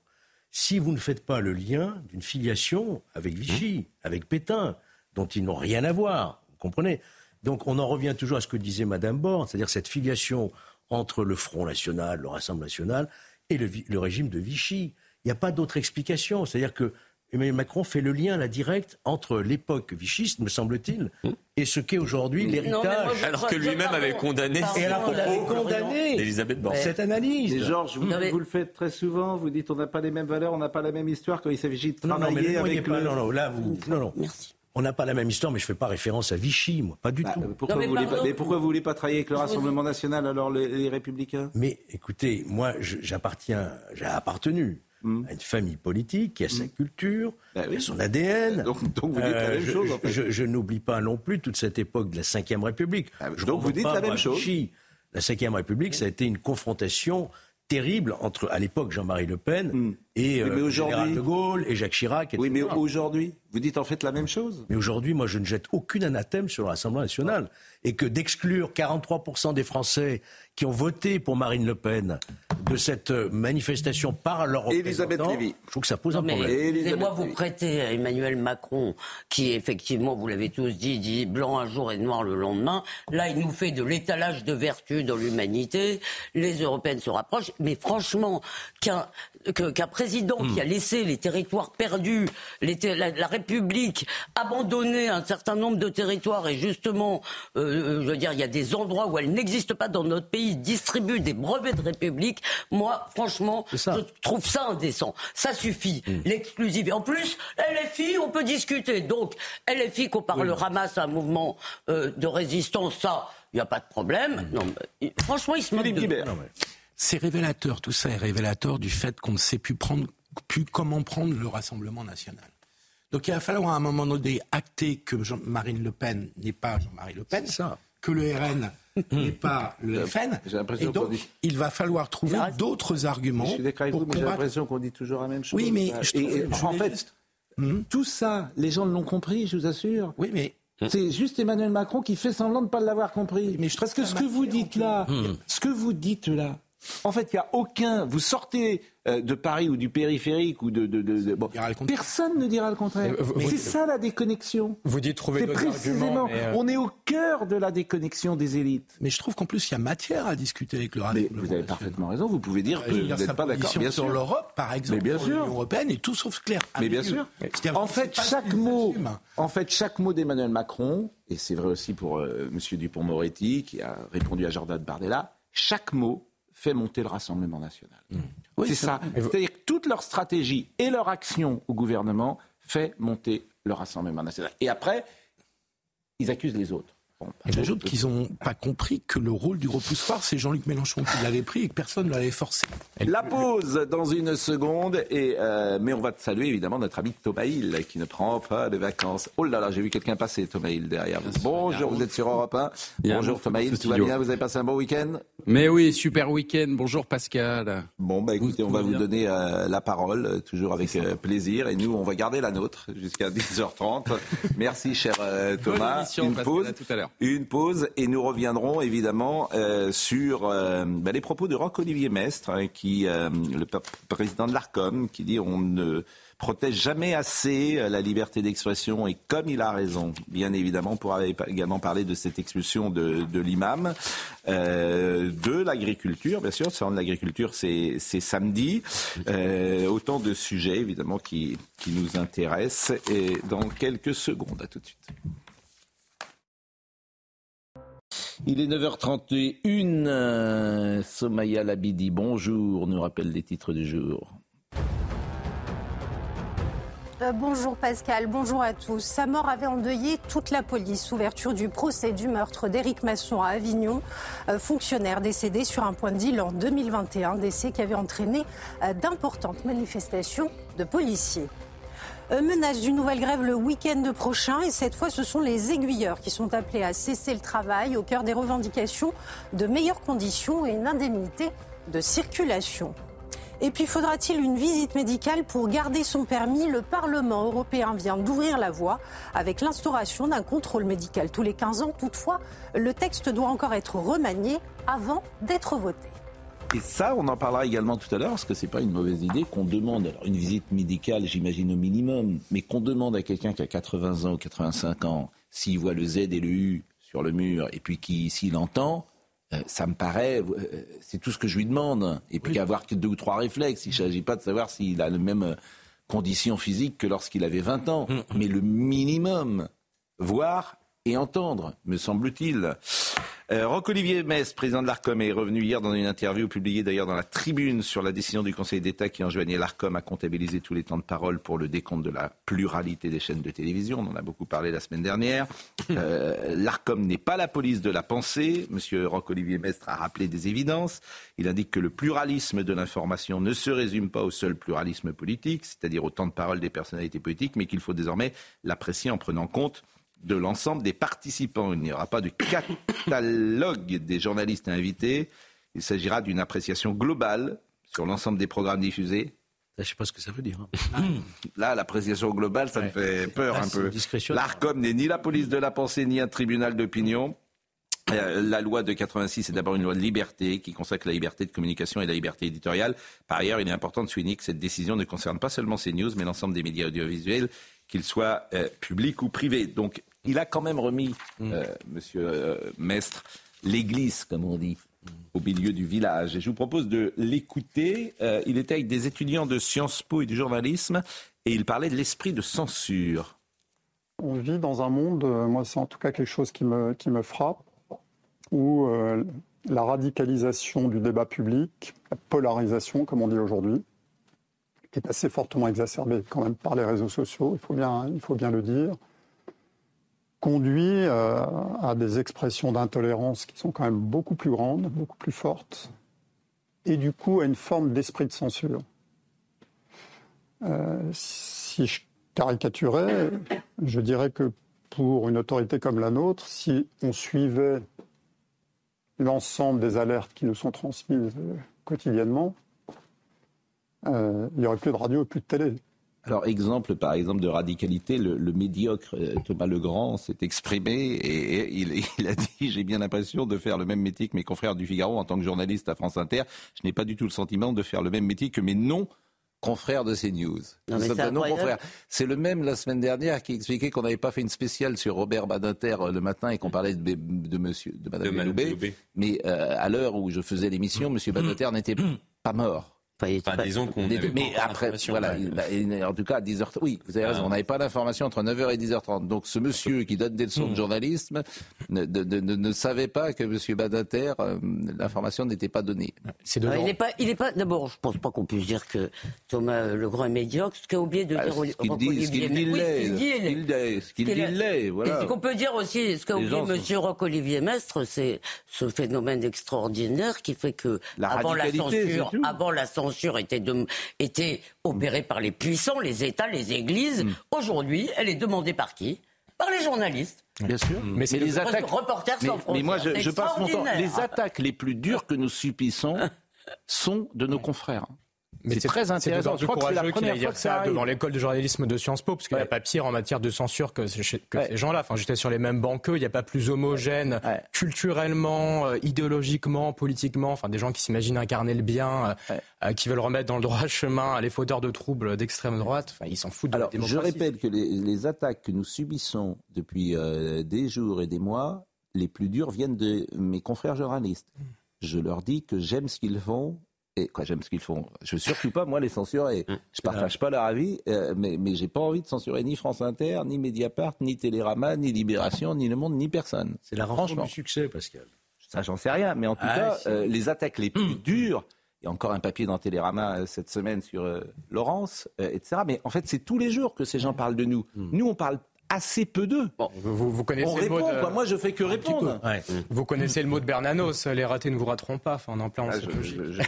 Si vous ne faites pas le lien d'une filiation avec Vichy, avec Pétain, dont ils n'ont rien à voir, vous comprenez? Donc on en revient toujours à ce que disait Madame Borne, c'est-à-dire cette filiation entre le Front National, le Rassemblement National et le régime de Vichy. Il n'y a pas d'autre explication. C'est-à-dire que Emmanuel Macron fait le lien, la directe, entre l'époque vichiste, me semble-t-il, et ce qu'est aujourd'hui l'héritage. Alors que lui-même avait condamné Et alors avait condamné Elisabeth Borne. cette analyse. Mais Georges, vous, Non, mais- vous le faites très souvent. Vous dites on n'a pas les mêmes valeurs, on n'a pas la même histoire quand il s'agit de Non, non, mais travailler avec pas, le. non, non, là, vous, non, non. Merci. On n'a pas la même histoire, mais je ne fais pas référence à Vichy, moi, pas du Bah, tout. pourquoi, Non, mais vous voulez pas, mais pourquoi vous voulez pas travailler avec le Rassemblement national alors les, les Républicains? Mais écoutez, moi, j'appartiens, j'ai appartenu à une famille politique qui a sa culture, Bah qui oui. a son ADN. Donc- donc vous dites la même je, chose, en fait. je- je n'oublie pas non plus toute cette époque de la Ve République. Ah, Je donc vous dites pas, la même chose. Vichy. La Ve République, ça a été une confrontation terrible entre, à l'époque, Jean-Marie Le Pen et Oui, mais euh, général de Gaulle et Jacques Chirac. Oui, mais aujourd'hui, vous dites en fait la même chose. Mais aujourd'hui, moi, je ne jette aucune anathème sur le Rassemblement national. Et que d'exclure 43% des Français qui ont voté pour Marine Le Pen de cette euh, manifestation par leur Elisabeth Lévy. je trouve que ça pose un mais problème. Elisabeth moi vous prêtez à Emmanuel Macron, qui effectivement, vous l'avez tous dit, dit blanc un jour et noir le lendemain. Là, il nous fait de l'étalage de vertu dans l'humanité. Les Européennes se rapprochent. Mais franchement, qu'un qu'un président qui a hmm. laissé les territoires perdus, la, République abandonner un certain nombre de territoires et justement, euh, euh, je veux dire, il y a des endroits où elle n'existe pas dans notre pays, distribue des brevets de République. Moi, franchement, je trouve ça indécent. Ça suffit. Hmm. L'exclusivité. En plus, LFI, on peut discuter. Donc, LFI compare le Hamas à un mouvement euh, de résistance, ça, il n'y a pas de problème. Hmm. Non, franchement, il se moque de... C'est révélateur, tout ça est révélateur du fait qu'on ne sait plus, prendre, plus comment prendre le Rassemblement national. Donc il va falloir à un moment donné acter que Marine Le Pen n'est pas Jean-Marie Le Pen, ça. que le RN n'est pas le FN. Et donc, il va falloir trouver d'autres arguments. Je suis d'accord avec vous, mais j'ai l'impression qu'on dit toujours la même chose. Oui, mais en fait, hmm? tout ça, les gens l'ont compris, je vous assure. Oui, mais c'est juste Emmanuel Macron qui fait semblant de ne pas l'avoir compris. Mais Parce que ce que vous dites là, hmm. ce que vous dites là, en fait, il n'y a aucun. Vous sortez euh, de Paris ou du périphérique ou de. personne ne dira le contraire. Mais c'est ça la déconnexion. Vous dites trouver d'autres précisément. Euh, on est au cœur de la déconnexion des élites. Mais je trouve qu'en plus, il y a matière à discuter avec le Mais vous avez parfaitement raison. Vous pouvez dire que vous n'êtes pas d'accord. Bien sur l'Europe, par exemple, l'Union européenne, est tout sauf clair. Mais bien sûr. En fait, chaque mot, en fait, chaque mot d'Emmanuel Macron, et c'est vrai aussi pour euh, M. Dupont-Moretti, qui a répondu à Jordan Bardella, chaque mot fait monter le Rassemblement national. Mmh. c'est ça. C'est-à-dire que toute leur stratégie et leur action au gouvernement fait monter le Rassemblement national. Et après, ils accusent les autres. J'ajoute qu'ils n'ont pas compris que le rôle du repoussoir, c'est Jean-Luc Mélenchon qui l'avait pris et que personne ne l'avait forcé. La pause dans une seconde, et, euh, mais on va saluer évidemment notre ami Thomas Hill qui ne prend pas de vacances. Oh là là, j'ai vu quelqu'un passer, Thomas Hill, derrière vous. Bonjour, vous êtes sur Europe 1. Bonjour Thomas Hill, tout va bien Vous avez passé un bon week-end? Mais oui, super week-end. Bonjour Pascal. Bon, bah écoutez, on va vous donner euh, la parole, euh, toujours avec plaisir, et nous, on va garder la nôtre jusqu'à 10h30. Merci, cher Thomas. une pause. tout à l'heure. Une pause et nous reviendrons évidemment euh, sur euh, bah, les propos de Roch-Olivier Mestre, hein, qui, euh, le président de l'ARCOM, qui dit on ne protège jamais assez la liberté d'expression et comme il a raison, bien évidemment, on pourra également parler de cette expulsion de, de l'imam, de l'agriculture, bien sûr, de l'agriculture, c'est samedi, autant de sujets évidemment qui, qui nous intéressent. Et dans quelques secondes, à tout de suite. Il est 9h31. Euh, Somaya Labidi, bonjour, nous rappelle les titres du jour. Euh, bonjour Pascal, bonjour à tous. Sa mort avait endeuillé toute la police. Ouverture du procès du meurtre d'Éric Masson à Avignon, euh, fonctionnaire décédé sur un point d'île en 2021, décès qui avait entraîné d'importantes manifestations de policiers. Euh, menace d'une nouvelle grève le week-end prochain et cette fois ce sont les aiguilleurs qui sont appelés à cesser le travail au cœur des revendications de meilleures conditions et une indemnité de circulation. Et puis faudra-t-il une visite médicale pour garder son permis? Le Parlement européen vient d'ouvrir la voie avec l'instauration d'un contrôle médical tous les 15 ans. Toutefois, le texte doit encore être remanié avant d'être voté. Et ça, on en parlera également tout à l'heure, parce que c'est pas une mauvaise idée qu'on demande, alors une visite médicale, j'imagine au minimum, mais qu'on demande à quelqu'un qui a 80 ans ou 85 ans, s'il voit le Z et le U sur le mur, et puis qui, s'il entend, euh, ça me paraît, euh, c'est tout ce que je lui demande. Et puis avoir que deux ou trois réflexes. Il ne s'agit pas de savoir s'il a les mêmes euh, conditions physiques que lorsqu'il avait 20 ans. Hum, hum. Mais le minimum, voir et entendre, me semble-t-il. Euh, Roch-Olivier Metz, président de l'ARCOM, est revenu hier dans une interview publiée d'ailleurs dans la tribune sur la décision du Conseil d'État qui enjoignait l'ARCOM à comptabiliser tous les temps de parole pour le décompte de la pluralité des chaînes de télévision. On en a beaucoup parlé la semaine dernière. Euh, L'ARCOM n'est pas la police de la pensée. Monsieur Roch-Olivier Mestre a rappelé des évidences. Il indique que le pluralisme de l'information ne se résume pas au seul pluralisme politique, c'est-à-dire au temps de parole des personnalités politiques, mais qu'il faut désormais l'apprécier en prenant compte de l'ensemble des participants. Il n'y aura pas de catalogue des journalistes invités. Il s'agira d'une appréciation globale sur l'ensemble des programmes diffusés. Je ne sais pas ce que ça veut dire. Hein. Là, l'appréciation globale, ça me fait peur un peu. L'ARCOM n'est ni la police de la pensée, ni un tribunal d'opinion. Euh, la loi de 86 est d'abord une loi de liberté qui consacre la liberté de communication et la liberté éditoriale. Par ailleurs, il est important de souligner que cette décision ne concerne pas seulement CNews, mais l'ensemble des médias audiovisuels, qu'ils soient euh, publics ou privés. Donc, il a quand même remis, mm. euh, Monsieur euh, Mestre, l'église, comme on dit, au milieu du village. Et je vous propose de l'écouter. Euh, il était avec des étudiants de Sciences Po et du journalisme et il parlait de l'esprit de censure. On vit dans un monde, euh, moi c'est en tout cas quelque chose qui me, qui me frappe, où euh, la radicalisation du débat public, la polarisation comme on dit aujourd'hui, qui est assez fortement exacerbée quand même par les réseaux sociaux, il faut bien, il faut bien le dire, conduit euh, à des expressions d'intolérance qui sont quand même beaucoup plus grandes, beaucoup plus fortes, et du coup à une forme d'esprit de censure. Euh, si je caricaturais, je dirais que pour une autorité comme la nôtre, si on suivait l'ensemble des alertes qui nous sont transmises euh, quotidiennement, il n'y aurait plus de radio et plus de télé. Alors, exemple, par exemple, de radicalité, le, médiocre euh, Thomas Legrand s'est exprimé et, il, a dit J'ai bien l'impression de faire le même métier que mes confrères du Figaro en tant que journaliste à France Inter. Je n'ai pas du tout le sentiment de faire le même métier que mes non confrères de CNews. C'est le même la semaine dernière qui expliquait qu'on n'avait pas fait une spéciale sur Robert Badinter euh, le matin et qu'on parlait de, de, monsieur, de Madame de Mais euh, à l'heure où je faisais l'émission, Monsieur Badinter n'était pas mort. Enfin, disons qu'on Mais après, voilà, en tout cas, à 10h, oui, vous avez raison, on n'avait pas d'information entre 9h et 10h30. Donc ce monsieur qui donne des leçons de hmm. journalisme ne, ne, savait pas que M. Badinter, euh, l'information n'était pas donnée. C'est il n'est pas, il est pas, d'abord, je pense pas qu'on puisse dire que Thomas Legrand est médiocre, ce qu'a oublié de ah, dire ce qu'il dit, ce qu'il dit, l'est. Ce qu'il dit, l'est, voilà. Ce qu'on peut dire aussi, ce qu'a oublié M. Roch-Olivier Mestre, c'est ce phénomène extraordinaire qui fait que, avant la censure, avant la censure, censure était, était opérée par les puissants, les États, les Églises. Mm. Aujourd'hui, elle est demandée par qui? Par les journalistes. Bien sûr. Mais, c'est les attaques. Reporters sans mais, mais moi, je, je passe mon temps. Les attaques les plus dures que nous subissons sont de nos confrères. Mais c'est très intéressant. Je crois que c'est la première fois que ça devant l'école de journalisme de Sciences Po, parce qu'il n'y a pas pire en matière de censure que, ces gens-là. Enfin, j'étais sur les mêmes bancs qu'eux. Il n'y a pas plus homogène culturellement, euh, idéologiquement, politiquement. Enfin, des gens qui s'imaginent incarner le bien, euh, euh, qui veulent remettre dans le droit chemin les fauteurs de troubles d'extrême droite. Enfin, ils s'en foutent de Alors, la. Je répète que les, attaques que nous subissons depuis des jours et des mois, les plus dures viennent de mes confrères journalistes. Je leur dis que j'aime ce qu'ils font quoi, j'aime ce qu'ils font. Je veux surtout pas, moi, les censurer. Mm. Je partage pas leur avis, euh, mais, mais j'ai pas envie de censurer ni France Inter, ni Mediapart, ni Télérama, ni Libération, ni Le Monde, ni personne. C'est la rançon du succès, Pascal. Ça, j'en sais rien. Mais en tout ah, cas, euh, les attaques les plus mm. dures, il y a encore un papier dans Télérama euh, cette semaine sur Laurence, etc. Mais en fait, c'est tous les jours que ces gens parlent de nous. Nous, on parle assez peu d'eux. vous, vous, connaissez le mot de... Moi, je fais que répondre. Vous connaissez le mot de Bernanos, les ratés ne vous rateront pas. Enfin, on en plein ah, je,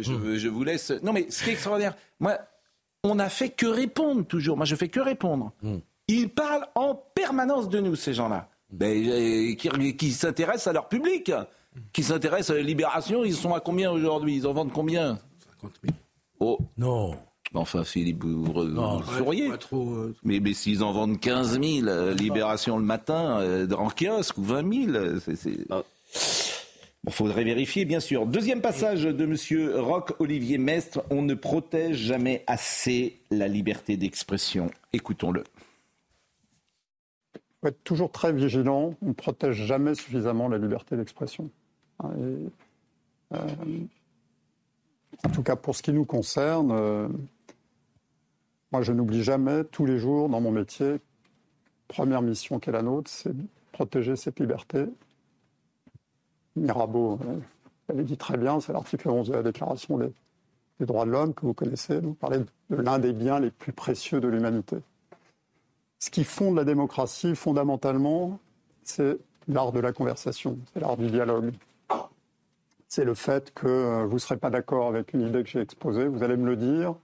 je, je, vous laisse. Non, mais ce qui est extraordinaire, moi, on n'a fait que répondre toujours. Moi, je fais que répondre. Hmm. Ils parlent en permanence de nous, ces gens-là. Ben, euh, qui, qui s'intéressent à leur public, qui s'intéressent à la libération. Ils sont à combien aujourd'hui? Ils en vendent combien? 50 000. Oh. Non. Enfin, Philippe, vous, souriez. Euh, mais, mais s'ils en vendent 15 000, euh, Libération le matin, euh, en kiosque, ou 20 000, c'est... Il faudrait vérifier, bien sûr. Deuxième passage de M. Roch-Olivier Mestre. On ne protège jamais assez la liberté d'expression. Écoutons-le. Il faut être toujours très vigilant. On ne protège jamais suffisamment la liberté d'expression. Hein, en tout cas, pour ce qui nous concerne, moi, je n'oublie jamais, tous les jours, dans mon métier, première mission qui est la nôtre, c'est protéger cette liberté. Mirabeau euh, avait dit très bien, c'est l'article 11 de la Déclaration des, droits de l'homme que vous connaissez. Vous parlez de l'un des biens les plus précieux de l'humanité. Ce qui fonde la démocratie, fondamentalement, c'est l'art de la conversation, c'est l'art du dialogue. C'est le fait que euh, vous ne serez pas d'accord avec une idée que j'ai exposée, vous allez me le dire,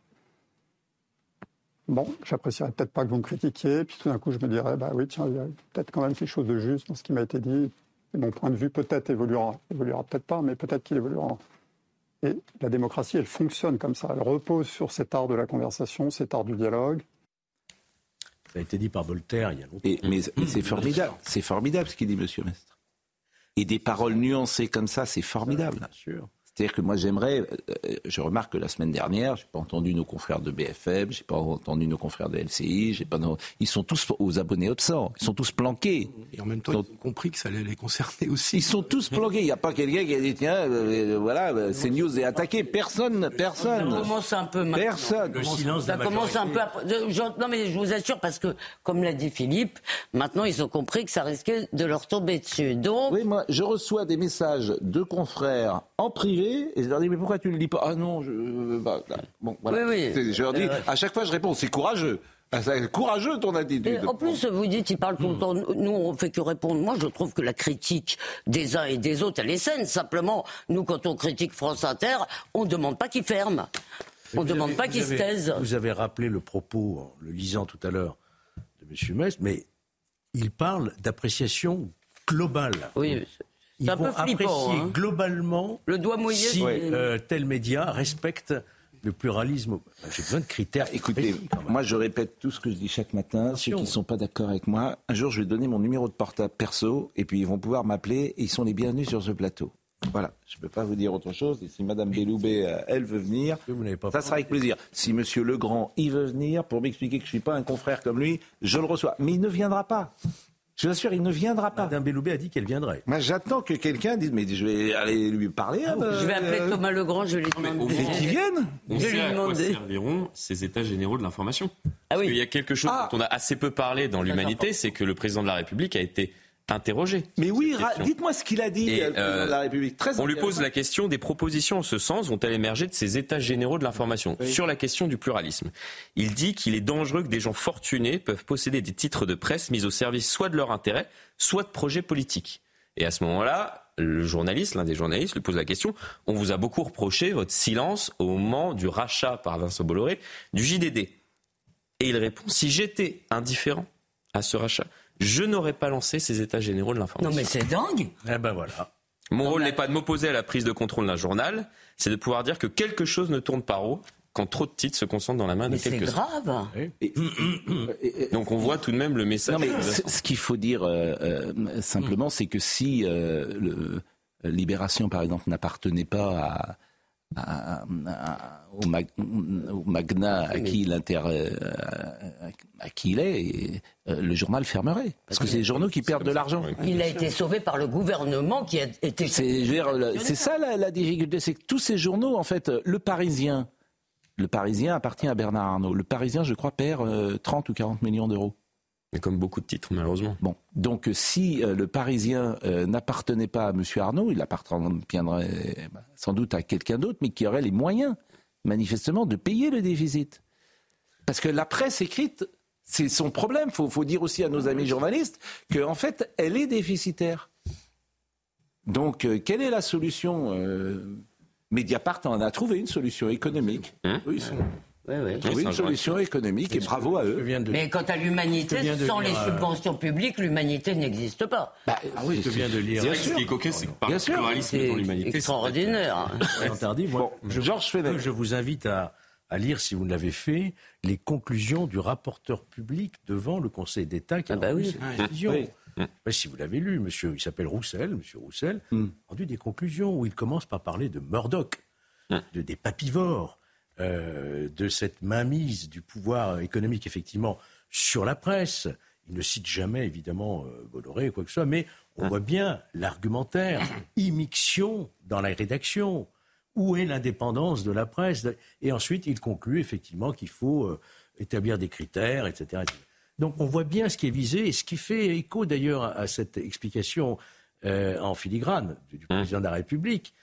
bon, j'apprécierais peut-être pas que vous me critiquiez, puis tout d'un coup je me dirais, bah oui, tiens, il y a peut-être quand même quelque chose de juste dans ce qui m'a été dit, et mon point de vue peut-être évoluera, évoluera peut-être pas, mais peut-être qu'il évoluera. Et la démocratie, elle fonctionne comme ça, elle repose sur cet art de la conversation, cet art du dialogue. Ça a été dit par Voltaire il y a longtemps. mais, c'est formidable, c'est formidable ce qu'il dit Monsieur Mestre. Et des paroles nuancées comme ça, c'est formidable. Bien sûr. C'est-à-dire que moi j'aimerais, euh, je remarque que la semaine dernière, j'ai pas entendu nos confrères de BFM, j'ai pas entendu nos confrères de LCI, j'ai pas, ils sont tous aux abonnés absents, ils sont tous planqués. Et en même temps, ils ont compris que ça allait les concerner aussi. Ils sont tous planqués. Il n'y a pas quelqu'un qui a dit tiens, euh, voilà, c'est news est attaqué. Personne, personne. Ça commence un peu maintenant. Personne. Le silence ça commence un peu. À... non mais je vous assure parce que, comme l'a dit Philippe, maintenant ils ont compris que ça risquait de leur tomber dessus. Donc. Oui, moi, je reçois des messages de confrères en privé et je leur dis mais pourquoi tu ne le dis pas? Ah non, je bah, bon voilà. Je leur dis à chaque fois je réponds c'est courageux. Ah, c'est courageux ton attitude. en plus, vous dites, il parle tout le temps. Nous, on fait que répondre. Moi, je trouve que la critique des uns et des autres, elle est saine. Simplement, nous, quand on critique France Inter, on ne demande pas qu'ils ferment. On ne demande pas qu'ils se taisent. Vous avez rappelé le propos, en le lisant tout à l'heure, de M. Metz, mais il parle d'appréciation globale. Oui, ils vont apprécier hein. globalement le doigt mouillé si euh, tel média respecte le pluralisme. J'ai besoin de critères. Écoutez, moi je répète tout ce que je dis chaque matin. Ceux qui ne sont pas d'accord avec moi, un jour je vais donner mon numéro de portable perso et puis ils vont pouvoir m'appeler et ils sont les bienvenus sur ce plateau. Voilà, je ne peux pas vous dire autre chose. Et si Madame Belloubet, euh, elle veut venir, ça sera avec plaisir. Si Monsieur Legrand, il veut venir pour m'expliquer que je ne suis pas un confrère comme lui, je le reçois. Mais il ne viendra pas. Je vous assure, il ne viendra pas. Madame Belloubet a dit qu'elle viendrait. Moi, j'attends que quelqu'un dise, mais je vais aller lui parler. Ah, je vais appeler Thomas Legrand, je vais lui demander. Mais qu'il vienne On Je vais lui sait à quoi serviront ces états généraux de l'information. Ah Parce oui. qu'il y a quelque chose Ah. dont on a assez peu parlé dans l'humanité, c'est que le président de la République a été interrogé. Mais oui, dites-moi ce qu'il a dit, Et, euh, le président de la euh, République. Très on lui pose la question des propositions en ce sens vont-elles émerger de ces états généraux de l'information sur la question du pluralisme? Il dit qu'il est dangereux que des gens fortunés peuvent posséder des titres de presse mis au service soit de leur intérêt, soit de projets politiques. Et à ce moment-là, le journaliste, l'un des journalistes, lui pose la question on vous a beaucoup reproché votre silence au moment du rachat par Vincent Bolloré du JDD. Et il répond si j'étais indifférent à ce rachat, je n'aurais pas lancé ces états généraux de l'information. Non mais c'est dingue. Eh ben voilà. Mon rôle n'est pas de m'opposer à la prise de contrôle d'un journal, c'est de pouvoir dire que quelque chose ne tourne pas haut quand trop de titres se concentrent dans la main Mais de c'est quelques grave. Donc on voit tout de même le message. Non, mais ce qu'il faut dire euh, euh, simplement, c'est que si euh, le, Libération, par exemple, n'appartenait pas à, à- à- au, mag- au magnat à qui, il inter- euh, à, à qui il est, et, euh, le journal fermerait. Parce que c'est les journaux qui perdent de l'argent. Il a été sauvé par le gouvernement qui a été. C'est ça la, la difficulté, c'est que tous ces journaux, en fait, le Parisien, le Parisien appartient à Bernard Arnault. Le Parisien, je crois, perd euh, 30 ou 40 millions d'euros. Mais comme beaucoup de titres, malheureusement. Bon, donc si euh, le Parisien euh, n'appartenait pas à M. Arnault, il appartiendrait euh, bah, sans doute à quelqu'un d'autre, mais qui aurait les moyens, manifestement, de payer le déficit. Parce que la presse écrite, c'est son problème. Il faut, faut dire aussi à nos amis journalistes qu'en en fait, elle est déficitaire. Donc, euh, quelle est la solution Mediapart en a trouvé une solution économique. Oui, ils sont- Oui, oui. Trouvé une solution économique et bravo à eux. Mais quant à l'humanité, de sans lire, les euh, subventions publiques, l'humanité n'existe pas. Bah, Ah oui, je viens de lire. Bien Ce sûr. qui est coquet, c'est que par pluralisme dans l'humanité, c'est extraordinaire. Tardy, moi, Bon, je, Georges Fenech. je vous invite à, à lire, si vous ne l'avez fait, les conclusions du rapporteur public devant le Conseil d'État qui a Ah bah rendu oui. cette décision. Oui. Ouais, si vous l'avez lu, monsieur, il s'appelle Roussel, monsieur Roussel, Hmm. a rendu des conclusions où il commence par parler de Murdoch, de, des papivores, euh, de cette mainmise du pouvoir économique, effectivement, sur la presse. Il ne cite jamais, évidemment, euh, Bolloré ou quoi que ce soit, mais on voit bien l'argumentaire, immixtion dans la rédaction. Où est l'indépendance de la presse? Et ensuite, il conclut effectivement qu'il faut euh, établir des critères, etc., etc. Donc on voit bien ce qui est visé et ce qui fait écho d'ailleurs à cette explication euh, en filigrane du, du président de la République,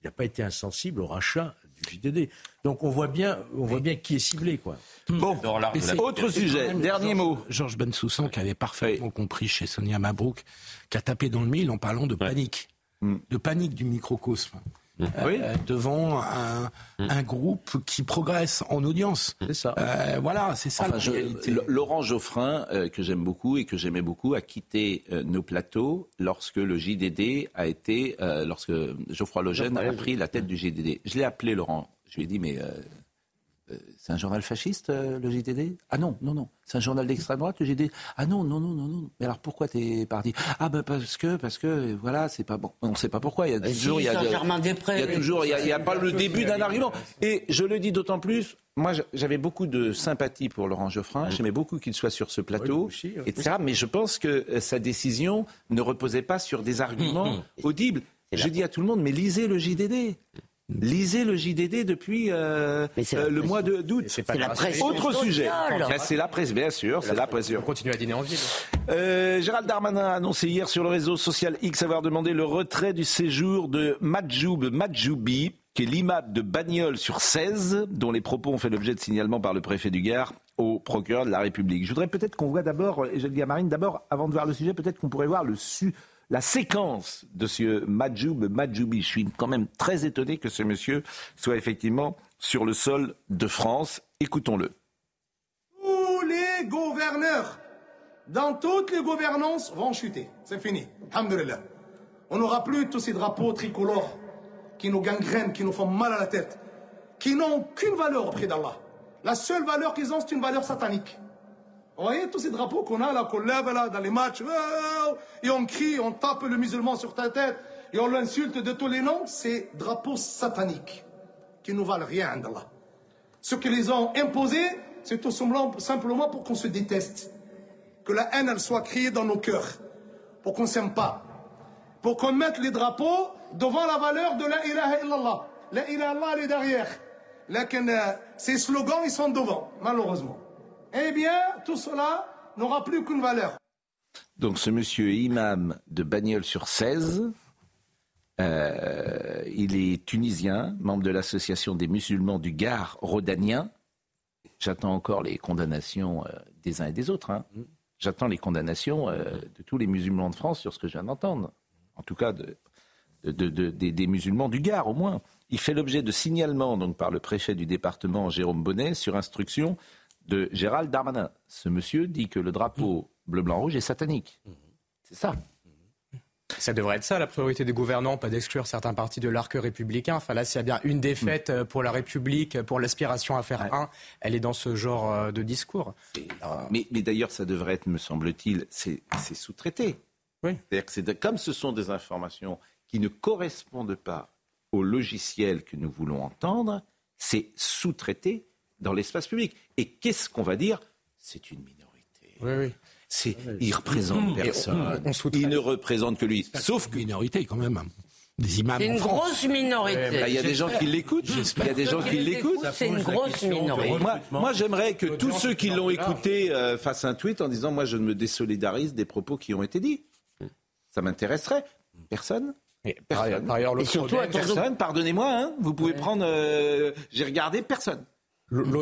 qui n'a pas été insensible au rachat JDD. Donc on voit bien, on voit bien qui est ciblé, quoi. Bon, de la autre sujet, dernier mot. Georges Bensoussan qui avait parfaitement compris chez Sonia Mabrouk, qui a tapé dans le mille en parlant de panique, Mm. de panique du microcosme. Oui. Euh, devant un, un groupe qui progresse en audience. C'est ça. Euh, voilà, c'est ça Enfin, la je- réalité. L- Laurent Geoffrin, euh, que j'aime beaucoup et que j'aimais beaucoup, a quitté euh, nos plateaux lorsque le JDD a été, euh, lorsque Geoffroy Lejeune a pris la tête du JDD. Je l'ai appelé Laurent. Je lui ai dit, mais euh, euh, c'est un journal fasciste, euh, le JDD Ah non, non, non. C'est un journal d'extrême droite, le JDD Ah non, non, non, non, non. Mais alors pourquoi t'es parti? Ah ben parce que, parce que, voilà, c'est pas bon. On ne sait pas pourquoi. Il y a toujours, il y a, il y a toujours, il y a, pas le début d'un argument. Et je le dis d'autant plus. Moi, j'avais beaucoup de sympathie pour Laurent Geoffrin. J'aimais beaucoup qu'il soit sur ce plateau, etc. Mais je pense que euh, sa décision ne reposait pas sur des arguments audibles. Je dis à tout le monde, mais lisez le JDD. Lisez le JDD depuis euh, euh, le mois d'août. C'est la presse. Autre sujet. C'est la presse, bien sûr. C'est la presse. On continue à dîner en ville. Euh, Gérald Darmanin a annoncé hier sur le réseau social X avoir demandé le retrait du séjour de Madjoub Madjoubi, qui est l'imam de Bagnols sur 16, dont les propos ont fait l'objet de signalement par le préfet du Gard au procureur de la République. Je voudrais peut-être qu'on voit d'abord, et je le dis à Marine, d'abord, avant de voir le sujet, peut-être qu'on pourrait voir le su la séquence de ce Majoub Majoubi. Je suis quand même très étonné que ce monsieur soit effectivement sur le sol de France. Écoutons-le. Tous les gouverneurs, dans toutes les gouvernances, vont chuter. C'est fini. Alhamdulillah. On n'aura plus tous ces drapeaux tricolores qui nous gangrènent, qui nous font mal à la tête, qui n'ont aucune valeur auprès d'Allah. La seule valeur qu'ils ont, c'est une valeur satanique. Vous voyez tous ces drapeaux qu'on a là, qu'on lève là dans les matchs, et on crie, on tape le musulman sur ta tête, et on l'insulte de tous les noms, c'est drapeaux sataniques qui ne valent rien d'Allah. Ce qu'ils ont imposés, c'est tout simplement pour qu'on se déteste. Que la haine, elle soit criée dans nos cœurs. Pour qu'on s'aime pas. Pour qu'on mette les drapeaux devant la valeur de la ilaha illallah. La ilaha illallah, elle est derrière. Euh, ces slogans, ils sont devant, malheureusement eh bien, tout cela n'aura plus qu'une valeur. Donc ce monsieur imam de Bagnols sur 16, euh, il est tunisien, membre de l'association des musulmans du Gard rhodanien. J'attends encore les condamnations euh, des uns et des autres. Hein. J'attends les condamnations euh, de tous les musulmans de France sur ce que je viens d'entendre. En tout cas, de, des, musulmans du Gard, au moins. Il fait l'objet de signalements donc, par le préfet du département, Jérôme Bonnet, sur instruction de Gérald Darmanin. Ce monsieur dit que le drapeau bleu, blanc, rouge est satanique. C'est ça. Ça devrait être ça la priorité des gouvernants, pas d'exclure certains partis de l'arc républicain. Enfin là, s'il y a bien une défaite euh, pour la République, pour l'aspiration à faire un, elle est dans ce genre euh, de discours. Mais, d'ailleurs, ça devrait être, me semble-t-il, c'est sous-traité. Oui. C'est-à-dire que c'est comme ce sont des informations qui ne correspondent pas au logiciel que nous voulons entendre, c'est sous-traité dans l'espace public. Et qu'est-ce qu'on va dire? C'est une minorité. Oui, oui. C'est, il représente personne. il ne représente que lui. Sauf que minorité quand même. Des imams. C'est une grosse minorité. Il y a des gens qui l'écoutent. Il y a des gens qui l'écoutent. C'est une grosse minorité. Moi, j'aimerais que tous ceux qui l'ont écouté euh, fassent un tweet en disant moi je me désolidarise des propos qui ont été dits. Ça m'intéresserait. Personne. par ailleurs, personne. Pardonnez-moi. Hein, vous pouvez prendre. Euh, j'ai regardé personne.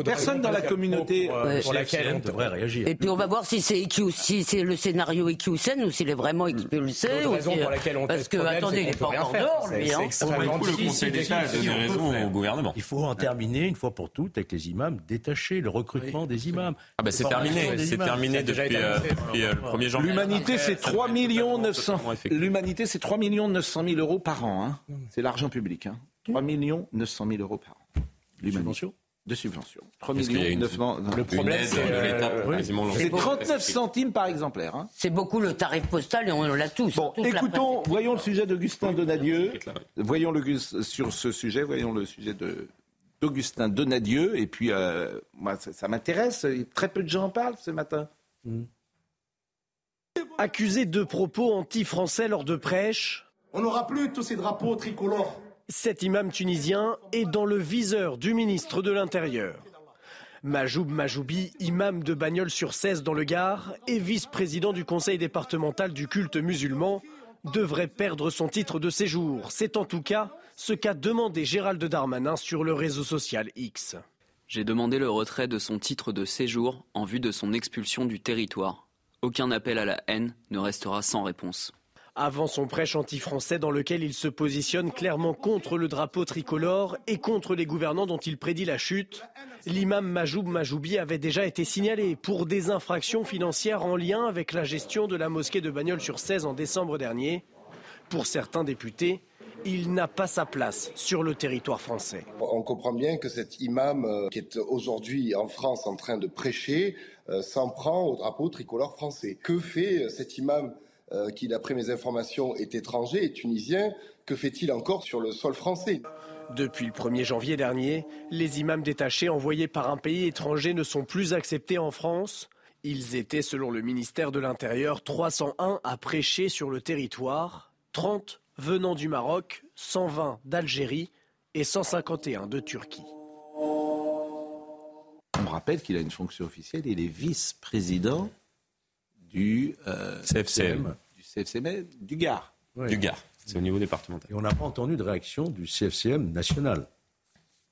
Personne dans la communauté euh, pour, laquelle on devrait réagir. Et puis on va voir si c'est si c'est le scénario EQCN ou s'il est vraiment expulsé. raison pour laquelle on Parce que attendez, il n'est pas encore dehors, lui. Hein. Le Conseil d'État a donné raison au gouvernement. Il faut en terminer une fois pour toutes avec les imams détachés, le recrutement des imams. Ah ben c'est terminé, c'est terminé depuis, euh, euh, le 1er janvier. L'humanité c'est 3 millions 900. L'humanité c'est 3 millions 900 000 euros par an. Hein. C'est l'argent public. Hein. 3 millions 900 000 euros par an. L'humanité de subvention. 3 millions 900 Le problème, c'est euh, 39 centimes par exemplaire. Hein. C'est beaucoup le tarif postal et on l'a tous. Bon, écoutons, voyons le sujet d'Augustin Donadieu. Voyons le, sur ce sujet, voyons le sujet de d'Augustin Donadieu. Et puis, euh, moi, ça, m'intéresse. Très peu de gens en parlent ce matin. Mm. Accusé de propos anti-français lors de prêches. On n'aura plus tous ces drapeaux tricolores cet imam tunisien est dans le viseur du ministre de l'Intérieur. Majoub Majoubi, imam de Bagnols sur 16 dans le Gard et vice-président du conseil départemental du culte musulman, devrait perdre son titre de séjour. C'est en tout cas ce qu'a demandé Gérald Darmanin sur le réseau social X. J'ai demandé le retrait de son titre de séjour en vue de son expulsion du territoire. Aucun appel à la haine ne restera sans réponse. Avant son prêche anti-français dans lequel il se positionne clairement contre le drapeau tricolore et contre les gouvernants dont il prédit la chute, l'imam Majoub Majoubi avait déjà été signalé pour des infractions financières en lien avec la gestion de la mosquée de Bagnols sur 16 en décembre dernier. Pour certains députés, il n'a pas sa place sur le territoire français. On comprend bien que cet imam euh, qui est aujourd'hui en France en train de prêcher euh, s'en prend au drapeau tricolore français. Que fait euh, cet imam qui, d'après mes informations, est étranger, est tunisien Que fait-il encore sur le sol français? Depuis le 1er janvier dernier, les imams détachés envoyés par un pays étranger ne sont plus acceptés en France. Ils étaient, selon le ministère de l'Intérieur, 301 à prêcher sur le territoire, 30 venant du Maroc, 120 d'Algérie et 151 de Turquie. On rappelle qu'il a une fonction officielle, il est vice-président du euh, CFCM. CFCM, du Gard. Du Gard, c'est au niveau départemental. Et on n'a pas entendu de réaction du CFCM national.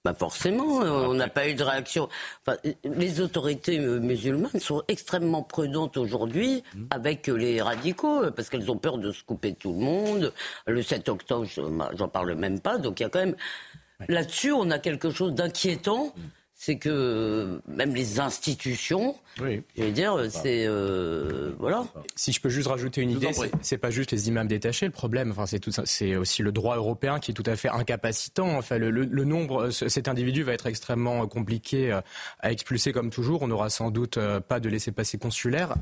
Bah forcément, euh, on n'a pas eu de réaction. les autorités euh, musulmanes sont extrêmement prudentes aujourd'hui mmh. avec les radicaux, parce qu'elles ont peur de se couper tout le monde. Le 7 octobre, j'en parle même pas. Donc il y a quand même... Là-dessus, on a quelque chose d'inquiétant. C'est que même les institutions, oui. je veux dire, c'est euh, voilà. Si je peux juste rajouter une idée, c'est pas juste les imams détachés le problème. Enfin, c'est tout c'est aussi le droit européen qui est tout à fait incapacitant. Enfin, le, le, nombre, cet individu va être extrêmement compliqué euh, à expulser comme toujours. On n'aura sans doute euh, pas de laisser passer consulaire.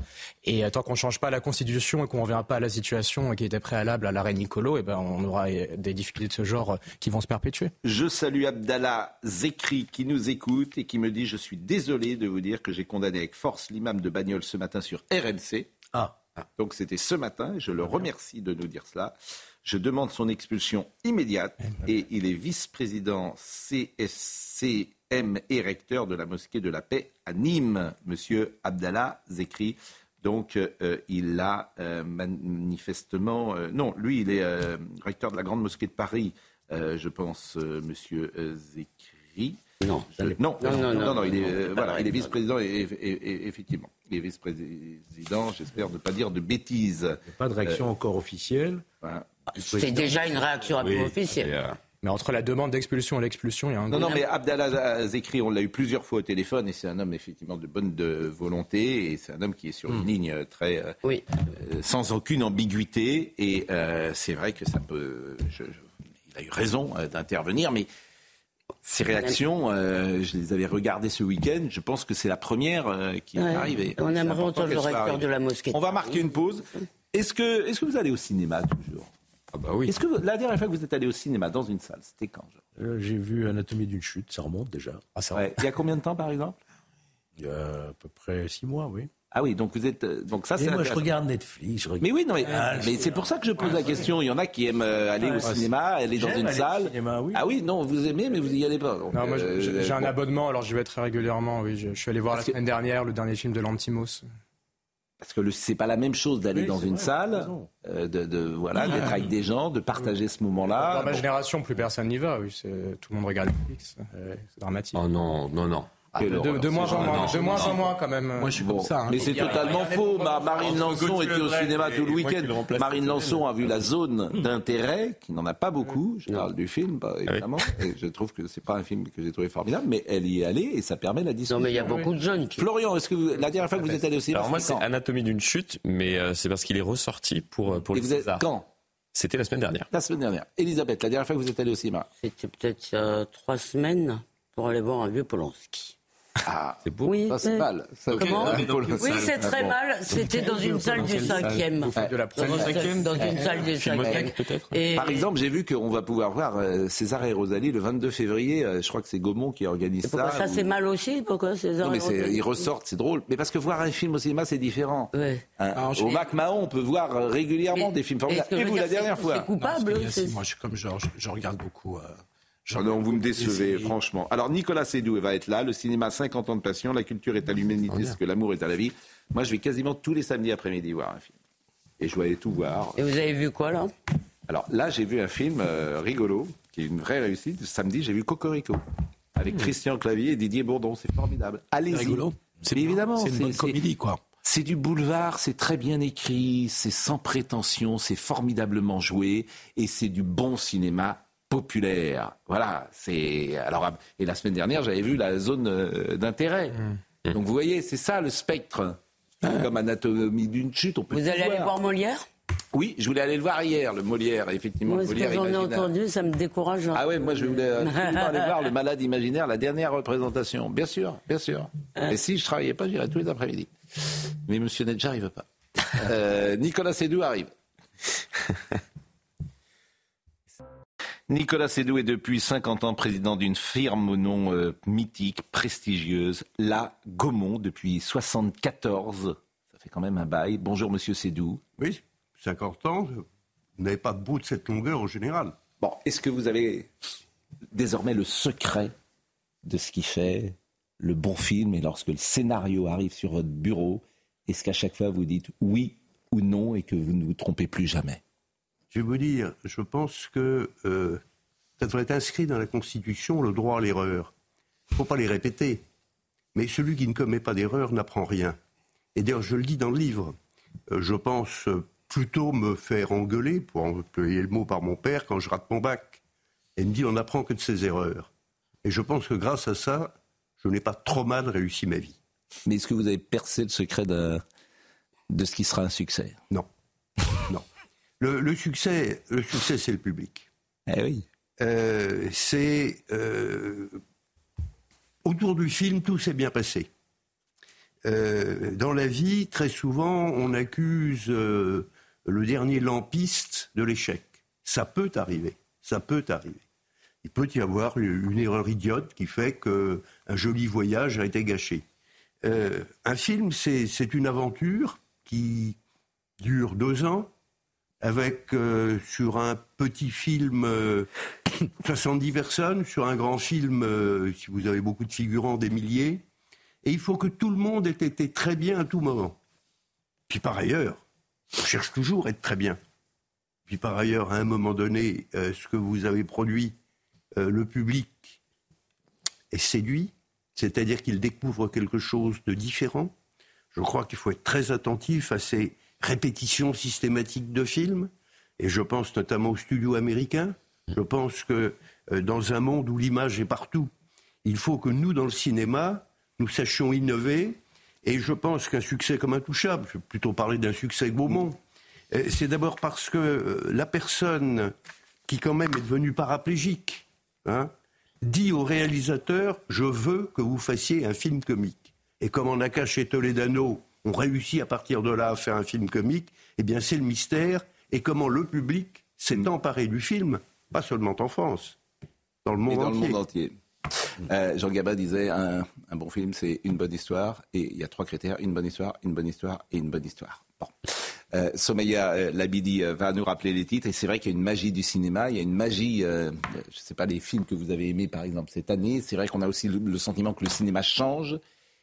Et tant qu'on change pas la constitution et qu'on revient pas à la situation qui était préalable à l'arrêt Nicolo, et eh ben on aura des difficultés de ce genre qui vont se perpétuer. Je salue Abdallah Zekri qui nous écoute et qui me dit Je suis désolé de vous dire que j'ai condamné avec force l'imam de Bagnols ce matin sur RMC. Ah. ah. Donc c'était ce matin, et je le remercie de nous dire cela. Je demande son expulsion immédiate eh et il est vice-président CSCM et recteur de la mosquée de la paix à Nîmes, monsieur Abdallah Zekri. Donc euh, il a euh, manifestement... Euh, non, lui, il est recteur de la grande mosquée de Paris, je pense, monsieur Zekri. Non, non, non, non, non, il est, euh, voilà, il est vice-président et, effectivement, il est vice-président. J'espère ne pas dire de bêtises. Pas de réaction euh, encore officielle. C'est déjà une réaction un peu officielle. Euh, mais entre la demande d'expulsion et l'expulsion, il y a un. Non, non, mais Abdallah Zekri, on l'a eu plusieurs fois au téléphone et c'est un homme effectivement de bonne de volonté et c'est un homme qui est sur une hmm. ligne très. oui. sans aucune ambiguïté et c'est vrai que ça peut. il a eu raison d'intervenir, mais ces réactions, euh, je les avais regardées ce week-end. Je pense que c'est la première euh, qui est arrivée. On aimerait entendre le recteur de la mosquée. On va marquer une pause. Est-ce que, est que vous allez au cinéma toujours? Ah bah oui. Est-ce que la dernière fois que vous êtes allé au cinéma dans une salle, c'était quand euh, J'ai vu Anatomie d'une chute, ça remonte déjà. Ah, ça Il y a combien de temps par exemple? Il y a à peu près six mois, oui. Ah oui, donc vous êtes euh, donc ça c'est. Moi je regarde Netflix. Mais oui, non mais, ah, mais c'est pour ça que je pose la question. Il y en a qui aiment euh, aller au cinéma, aller dans une salle. Ah oui, non, vous aimez, mais vous y allez pas. non, moi euh, j'ai un abonnement, alors j'y vais très régulièrement. Oui, je, suis allé voir la semaine dernière le dernier film de Lantimos. Parce que c'est pas la même chose d'aller dans une salle, de, de, voilà, d'être avec des gens, de partager ce moment-là. Dans ma génération, plus personne n'y va. Oui, tout le monde regarde Netflix. C'est dramatique. Oh non, non, non. Ah, de, moins en moins, de moins en moins quand même. Moi je suis bon. ça. Hein. Mais c'est totalement faux. Marine Lançon était au cinéma tout le week-end. Marine Lançon a vu la zone d'intérêt, qui n'en a pas beaucoup. Je parle du film, bah, ah évidemment. Et je trouve que c'est pas un film que j'ai trouvé formidable, mais elle y est allée et ça permet la discussion. Non mais il y a beaucoup de jeunes qui. Florian, est-ce que vous... la dernière fois que vous êtes allé au cinéma Alors moi c'est Anatomie d'une chute, mais euh, c'est parce qu'il est ressorti pour euh, pour et vous êtes quand? C'était la semaine dernière. La semaine dernière. Elisabeth, la dernière fois que vous êtes allé au cinéma? C'était peut-être a trois semaines pour aller voir un vieux Polanski. Ah, c'est beau. Oui, c'est mal. Comment Oui, c'est très mal. C'était dans une salle du cinquième. De la dans une salle du cinquième. Par exemple, j'ai vu qu'on va pouvoir voir euh, César et Rosalie le 22 février. Euh, je crois que c'est Gaumont qui organise ça. Ça, c'est mal aussi Pourquoi César Non, mais ils ressortent, c'est drôle. Mais parce que voir un film au cinéma, c'est différent. Hein, au Mac Mahon, on peut voir euh, régulièrement des films formidables. Et vous, la dernière fois C'est coupable. Moi, je suis comme Georges. Je regarde beaucoup. Ah non, vous me décevez, franchement. Alors, Nicolas Sédou va être là. Le cinéma, 50 ans de passion. La culture est à l'humanité, ce que l'amour est à la vie. Moi, je vais quasiment tous les samedis après-midi voir un film. Et je vais aller tout voir. Et vous avez vu quoi, là? Alors, là, j'ai vu un film euh, rigolo, qui est une vraie réussite. Samedi, j'ai vu Cocorico, avec mmh. Christian Clavier et Didier Bourdon. C'est formidable. Allez-y. rigolo. C'est évidemment. C'est une bonne comédie, quoi. C'est du boulevard, c'est très bien écrit, c'est sans prétention, c'est formidablement joué, et c'est du bon cinéma populaire. Voilà, c'est alors et la semaine dernière, j'avais vu la zone euh, d'intérêt. Mmh. Donc vous voyez, c'est ça le spectre. Comme anatomie d'une chute, on peut Vous allez aller voir Molière? Oui, je voulais aller le voir hier, le Molière, effectivement. Moi, le Molière j'en ai entendu, ça me décourage. Ah oui, moi je voulais aller voir le malade imaginaire, la dernière représentation. Bien sûr, bien sûr. Et si je travaillais pas, j'irais tous les après-midi. Mais M. Nedjar, il veut pas. Euh, Nicolas Sédou arrive. Nicolas Sédou est depuis 50 ans président d'une firme au nom euh, mythique, prestigieuse, la Gaumont, depuis 74. Ça fait quand même un bail. Bonjour, monsieur Sédou. Oui, 50 ans. Vous n'avez pas de bout de cette longueur au général. Bon, est-ce que vous avez désormais le secret de ce qui fait le bon film et lorsque le scénario arrive sur votre bureau, est-ce qu'à chaque fois vous dites oui ou non et que vous ne vous trompez plus jamais? Je vais vous dire, je pense que euh, ça devrait être inscrit dans la Constitution le droit à l'erreur. Il ne faut pas les répéter. Mais celui qui ne commet pas d'erreur n'apprend rien. Et d'ailleurs, je le dis dans le livre, euh, je pense plutôt me faire engueuler, pour employer le mot par mon père, quand je rate mon bac. Et il me dit, on n'apprend que de ses erreurs. Et je pense que grâce à ça, je n'ai pas trop mal réussi ma vie. Mais est-ce que vous avez percé le secret de, de ce qui sera un succès? Non. non. Le, succès, le succès, c'est le public. Eh oui. Euh, c'est euh, autour du film, tout s'est bien passé. Euh, dans la vie, très souvent, on accuse le dernier lampiste de l'échec. Ça peut arriver. Ça peut arriver. Il peut y avoir une erreur idiote qui fait qu'un joli voyage a été gâché. un film, c'est une aventure qui dure deux ans, avec euh, sur un petit film 70 euh, personnes, sur un grand film, euh, si vous avez beaucoup de figurants, des milliers. Et il faut que tout le monde ait été très bien à tout moment. Puis par ailleurs, on cherche toujours à être très bien. Puis par ailleurs, à un moment donné, ce que vous avez produit, le public est séduit, c'est-à-dire qu'il découvre quelque chose de différent. Je crois qu'il faut être très attentif à ces répétition systématique de films, et je pense notamment aux studios américains. Je pense que euh, dans un monde où l'image est partout, il faut que nous, dans le cinéma, nous sachions innover. Et je pense qu'un succès comme Intouchable, je vais plutôt parler d'un succès Gaumont, euh, c'est d'abord parce que euh, la personne qui quand même est devenue paraplégique, hein, dit au réalisateur, je veux que vous fassiez un film comique. Et comme on a caché Toledano on réussit à partir de là à faire un film comique, eh bien c'est le mystère et comment le public s'est emparé du film, pas seulement en France, dans le monde dans entier. Le monde entier. Euh, Jean Gabin disait un, bon film, c'est une bonne histoire, et il y a trois critères une bonne histoire, une bonne histoire et une bonne histoire. Bon. Euh, euh, Labidi euh, va nous rappeler les titres, et c'est vrai qu'il y a une magie du cinéma, il y a une magie, je ne sais pas, les films que vous avez aimés par exemple cette année, c'est vrai qu'on a aussi le sentiment que le cinéma change,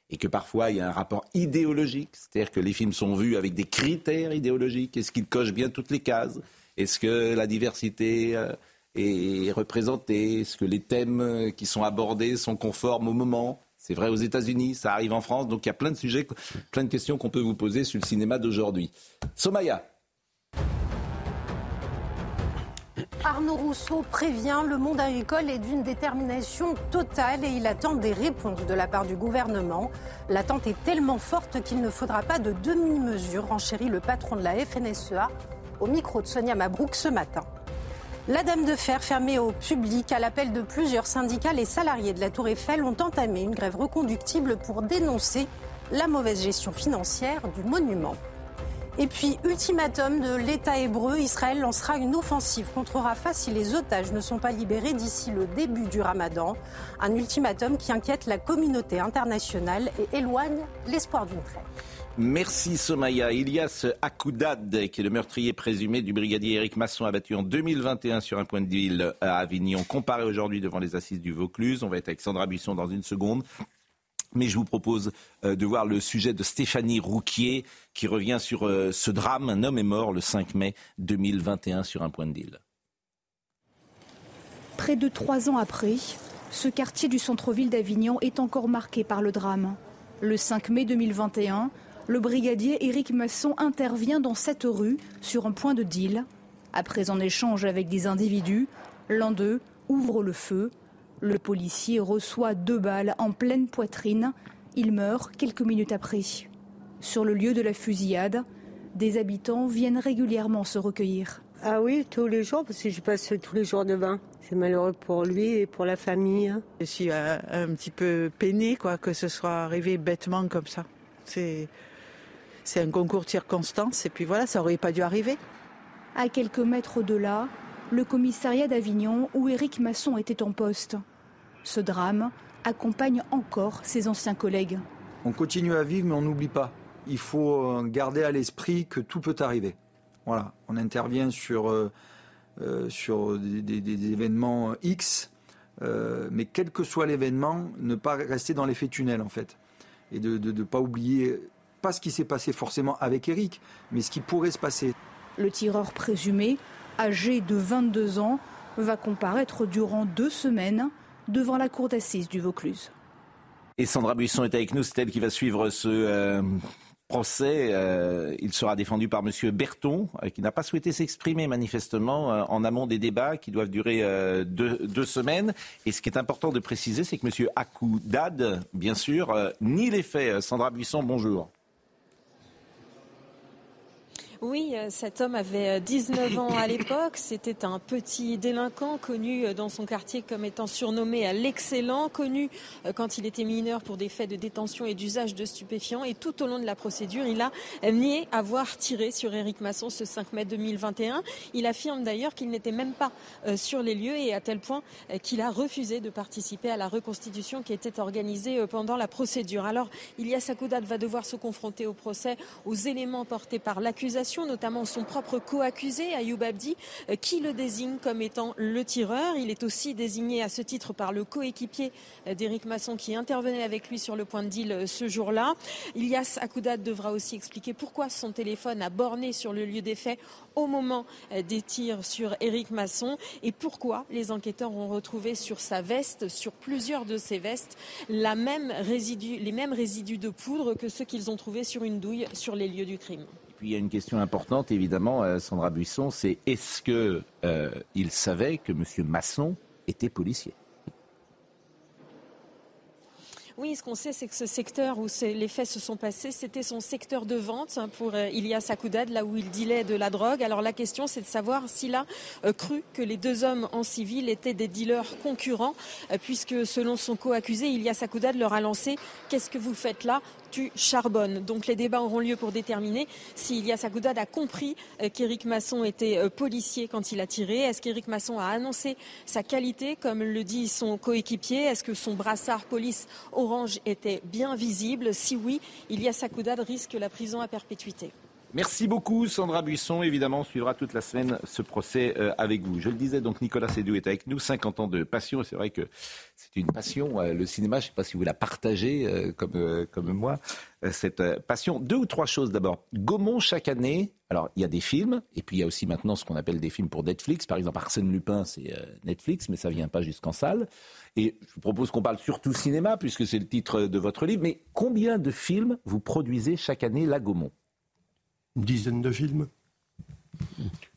et que parfois il y a un rapport idéologique, c'est-à-dire que les films sont vus avec des critères idéologiques. Est-ce qu'ils cochent bien toutes les cases? Est-ce que la diversité euh, est représentée? Est-ce que les thèmes euh, qui sont abordés sont conformes au moment? C'est vrai aux États-Unis, ça arrive en France, donc il y a plein de sujets, plein de questions qu'on peut vous poser sur le cinéma d'aujourd'hui. Somaya. Arnaud Rousseau prévient le monde agricole est d'une détermination totale et il attend des réponses de la part du gouvernement. L'attente est tellement forte qu'il ne faudra pas de demi-mesure, renchérit le patron de la FNSEA au micro de Sonia Mabrouk ce matin. La Dame de Fer fermée au public à l'appel de plusieurs syndicats, les salariés de la Tour Eiffel ont entamé une grève reconductible pour dénoncer la mauvaise gestion financière du monument. Et puis, ultimatum de l'État hébreu, Israël lancera une offensive contre Rafah si les otages ne sont pas libérés d'ici le début du ramadan. Un ultimatum qui inquiète la communauté internationale et éloigne l'espoir d'une trêve. Merci Somaya. Ilias Akoudad, qui est le meurtrier présumé du brigadier Éric Masson, abattu en 2021 sur un point de deal à Avignon, comparé aujourd'hui devant les assises du Vaucluse. On va être avec Sandra Buisson dans une seconde. Mais je vous propose euh, de voir le sujet de Stéphanie Rouquier qui revient sur euh, ce drame. Un homme est mort le 5 mai 2021 sur un point de deal. Près de trois ans après, ce quartier du centre-ville d'Avignon est encore marqué par le drame. Le 5 mai 2021, le brigadier Éric Masson intervient dans cette rue sur un point de deal. Après un échange avec des individus, l'un d'eux ouvre le feu. Le policier reçoit deux balles en pleine poitrine. Il meurt quelques minutes après. Sur le lieu de la fusillade, Des habitants viennent régulièrement se recueillir. Ah oui, tous les jours, parce que je passe tous les jours devant. C'est malheureux pour lui et pour la famille. Je suis euh, un petit peu peinée quoi, que ce soit arrivé bêtement comme ça. C'est, c'est un concours de circonstances et puis voilà, ça aurait pas dû arriver. À quelques mètres au-delà, le commissariat d'Avignon où Éric Masson était en poste. Ce drame accompagne encore ses anciens collègues. On continue à vivre mais on n'oublie pas. Il faut euh, garder à l'esprit que tout peut arriver. Voilà, on intervient sur, euh, euh, des, événements X, euh, mais quel que soit l'événement, ne pas rester dans l'effet tunnel en fait. Et de ne pas oublier, pas ce qui s'est passé forcément avec Eric, mais ce qui pourrait se passer. Le tireur présumé, âgé de 22 ans, va comparaître durant deux semaines devant la cour d'assises du Vaucluse. Et Sandra Buisson est avec nous, c'est elle qui va suivre ce, procès, euh, il sera défendu par M. Berton, euh, qui n'a pas souhaité s'exprimer manifestement euh, en amont des débats qui doivent durer deux, semaines. Et ce qui est important de préciser, c'est que M. Akoudad, bien sûr, nie les faits. Sandra Buisson, bonjour. Oui, euh, cet homme avait 19 euh, ans à l'époque. C'était un petit délinquant connu euh, dans son quartier comme étant surnommé l'excellent, connu quand il était mineur pour des faits de détention et d'usage de stupéfiants. Et tout au long de la procédure, il a nié avoir tiré sur Éric Masson ce 5 mai 2021. Il affirme d'ailleurs qu'il n'était même pas sur les lieux et à tel point qu'il a refusé de participer à la reconstitution qui était organisée pendant la procédure. Alors, Ilias va devoir se confronter au procès aux éléments portés par l'accusation notamment son propre co-accusé, Ayoub Abdi, euh, qui le désigne comme étant le tireur. Il est aussi désigné à ce titre par le coéquipier euh, d'Éric Masson qui intervenait avec lui sur le point de deal euh, ce jour-là. Ilias Akoudat devra aussi expliquer pourquoi son téléphone a borné sur le lieu des faits au moment des tirs sur Éric Masson et pourquoi les enquêteurs ont retrouvé sur sa veste, sur plusieurs de ses vestes, les mêmes résidus de poudre que ceux qu'ils ont trouvés sur une douille sur les lieux du crime puis il y a une question importante, évidemment, euh, Sandra Buisson, c'est est-ce qu'il euh, savait que M. Masson était policier? Oui, ce qu'on sait, c'est que ce secteur où les faits se sont passés, c'était son secteur de vente hein, pour euh, Ilias Akoudad, là où il dilait de la drogue. Alors la question, c'est de savoir s'il a cru que les deux hommes en civil étaient des dealers concurrents, puisque selon son co-accusé, Ilias Akoudad leur a lancé « Qu'est-ce que vous faites là? Donc les débats auront lieu pour déterminer si Ilias Akoudad a compris qu'Éric Masson était policier quand il a tiré. Est-ce qu'Éric Masson a annoncé sa qualité, comme le dit son coéquipier? Est-ce que son brassard police orange était bien visible? Si oui, Ilias Akoudad risque la prison à perpétuité. Merci beaucoup Sandra Buisson. Évidemment, on suivra toute la semaine ce procès euh, avec vous. Je le disais, donc Nicolas Sédou est avec nous, 50 ans de passion. C'est vrai que c'est une passion, euh, le cinéma. Je ne sais pas si vous la partagez euh, comme, comme moi, cette passion. Deux ou trois choses d'abord. Gaumont, chaque année, alors il y a des films, et puis il y a aussi maintenant ce qu'on appelle des films pour Netflix. Par exemple, Arsène Lupin, c'est Netflix, mais ça ne vient pas jusqu'en salle. Et je vous propose qu'on parle surtout cinéma, puisque c'est le titre de votre livre. Mais combien de films vous produisez chaque année, la Gaumont? Une dizaine de films.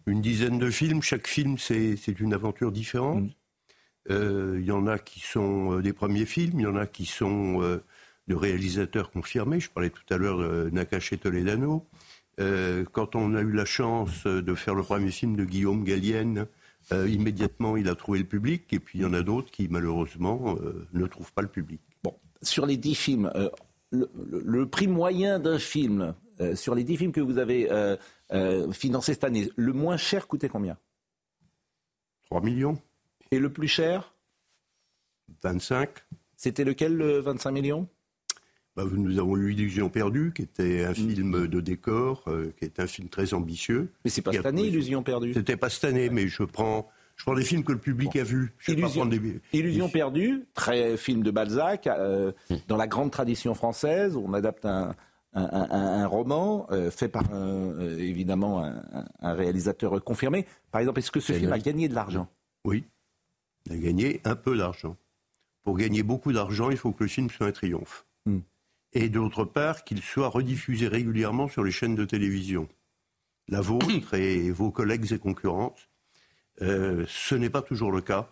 Une dizaine de films. Chaque film, c'est une aventure différente. Mm. Euh, il y en a qui sont euh, des premiers films, il y en a qui sont euh, de réalisateurs confirmés. Je parlais tout à l'heure de Nakache Toledano. quand on a eu la chance de faire le premier film de Guillaume Gallienne, immédiatement il a trouvé le public. Et puis il y en a d'autres qui, malheureusement, ne trouvent pas le public. Bon, sur les dix films, le, prix moyen d'un film, euh, sur les 10 films que vous avez euh, euh, financés cette année, le moins cher coûtait combien? 3 millions. Et le plus cher? 25. C'était lequel, le 25 millions? Bah, nous avons eu Illusion perdue, qui était un mm. film de décor, qui est un film très ambitieux. Mais c'est pas cette année, Illusion perdue. C'était pas cette année, mais je prends, je prends des films que le public a vus. Illusion, perdue, très film de Balzac, mm. dans la grande tradition française. On adapte un, un, roman euh, fait par euh, évidemment un, réalisateur confirmé. Par exemple, est-ce que ce film a gagné de l'argent? Oui, il a gagné un peu d'argent. Pour gagner beaucoup d'argent, il faut que le film soit un triomphe. Hmm. Et d'autre part, qu'il soit rediffusé régulièrement sur les chaînes de télévision. La vôtre et vos collègues et concurrentes. Euh, ce n'est pas toujours le cas.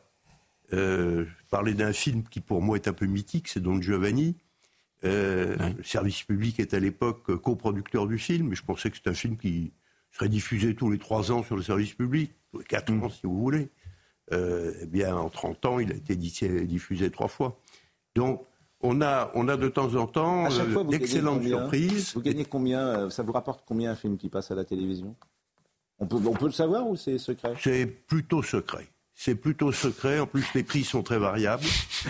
Parler d'un film qui pour moi est un peu mythique, c'est Don Giovanni Euh, Le service public est à l'époque coproducteur du film, et je pensais que c'est un film qui serait diffusé tous les trois ans sur le service public, tous les quatre ans si vous voulez. Euh, eh bien, en 30 ans, il a été diffusé trois fois. Donc, on a, on a de temps en temps euh, d'excellentes surprises. Vous gagnez combien euh, Ça vous rapporte combien un film qui passe à la télévision? On peut, on peut le savoir ou c'est secret? C'est plutôt secret. C'est plutôt secret. En plus, les prix sont très variables.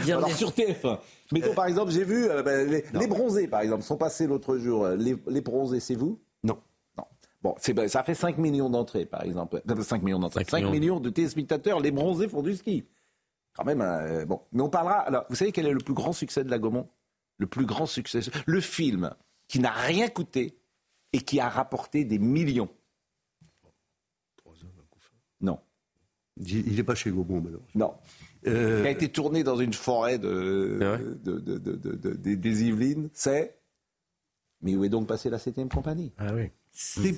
Alors sur TF1. Mais par exemple, j'ai vu euh, ben, les, bronzés, par exemple, sont passés l'autre jour. Les, les bronzés, c'est vous? Non. Non. Bon, ben, ça fait 5 millions d'entrées, par exemple. 5 millions d'entrées. 5, millions. de téléspectateurs. Les bronzés font du ski. Quand même, euh, bon. Mais on parlera. Alors, vous savez quel est le plus grand succès de la Gaumont? Le plus grand succès. Le film qui n'a rien coûté et qui a rapporté des millions. Non. Il n'est pas chez Gaumont, malheureusement. Non. Euh... Qui a été tourné dans une forêt de, de, de, de des Yvelines, c'est. Mais où est donc passée la 7 compagnie? Ah oui.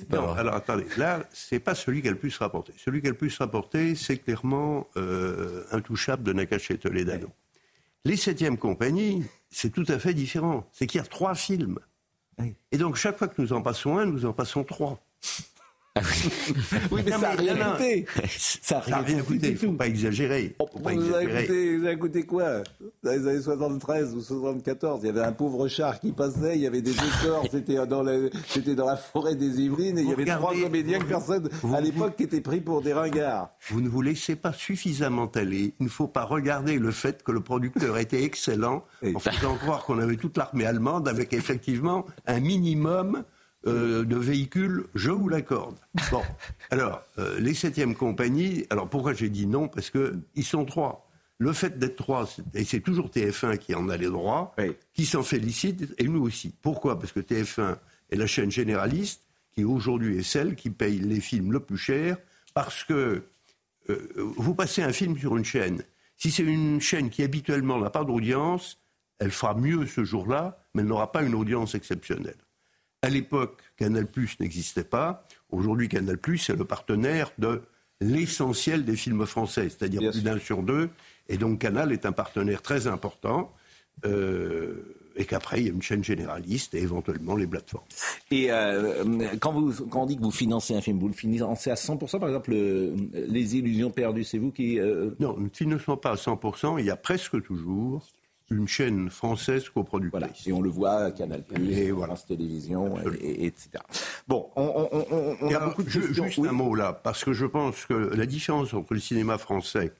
Non, alors attendez, là, c'est pas celui qui a le plus rapporté. Celui qui a le plus rapporté, c'est clairement euh, Intouchable de Nakache Toledano. Oui. Les 7 compagnies, c'est tout à fait différent. C'est qu'il y a trois films. Et donc, chaque fois que nous en passons un, nous en passons trois. Ah oui. mais, ça n'a rien coûté. Ça n'a rien coûté. Il ne faut pas exagérer. Faut pas vous, exagérer. Coûté, vous avez coûté quoi? Dans les années 73 ou 74, il y avait un pauvre char qui passait, il y avait des décors, c'était dans, la, dans la forêt des Yvelines, et il y avait regardez, trois comédiens que personne vous, à l'époque qui étaient pris pour des ringards. Vous ne vous laissez pas suffisamment aller. Il ne faut pas regarder le fait que le producteur était excellent en faisant croire qu'on avait toute l'armée allemande avec effectivement un minimum euh, de véhicules, je vous l'accorde. Bon, alors, euh, les septièmes compagnies, alors pourquoi j'ai dit non? Parce qu'ils sont trois. Le fait d'être trois, et c'est toujours TF1 qui en a les droits, oui. qui s'en félicite, et nous aussi. Pourquoi? Parce que TF1 est la chaîne généraliste, qui aujourd'hui est celle qui paye les films le plus cher, parce que euh, vous passez un film sur une chaîne. Si c'est une chaîne qui habituellement n'a pas d'audience, elle fera mieux ce jour-là, mais elle n'aura pas une audience exceptionnelle. À l'époque, Canal n'existait pas. Aujourd'hui, Canal est le partenaire de l'essentiel des films français, c'est-à-dire plus d'un sur deux. Et donc Canal est un partenaire très important. Euh, et qu'après, il y a une chaîne généraliste et éventuellement les plateformes. Et euh, quand, vous, quand on dit que vous financez un film, vous le financez à 100%, par exemple, le, Les Illusions perdues, c'est vous qui... Euh... Non, nous ne finançons pas à 100%, il y a presque toujours une chaîne française coproductrice. Voilà. Et on le voit à Canal+, et voilà. France Télévisions, et, et, etc. Bon, on, on, on, on a alors, beaucoup de je, questions. Juste oui. un mot là, parce que je pense que la différence entre le cinéma français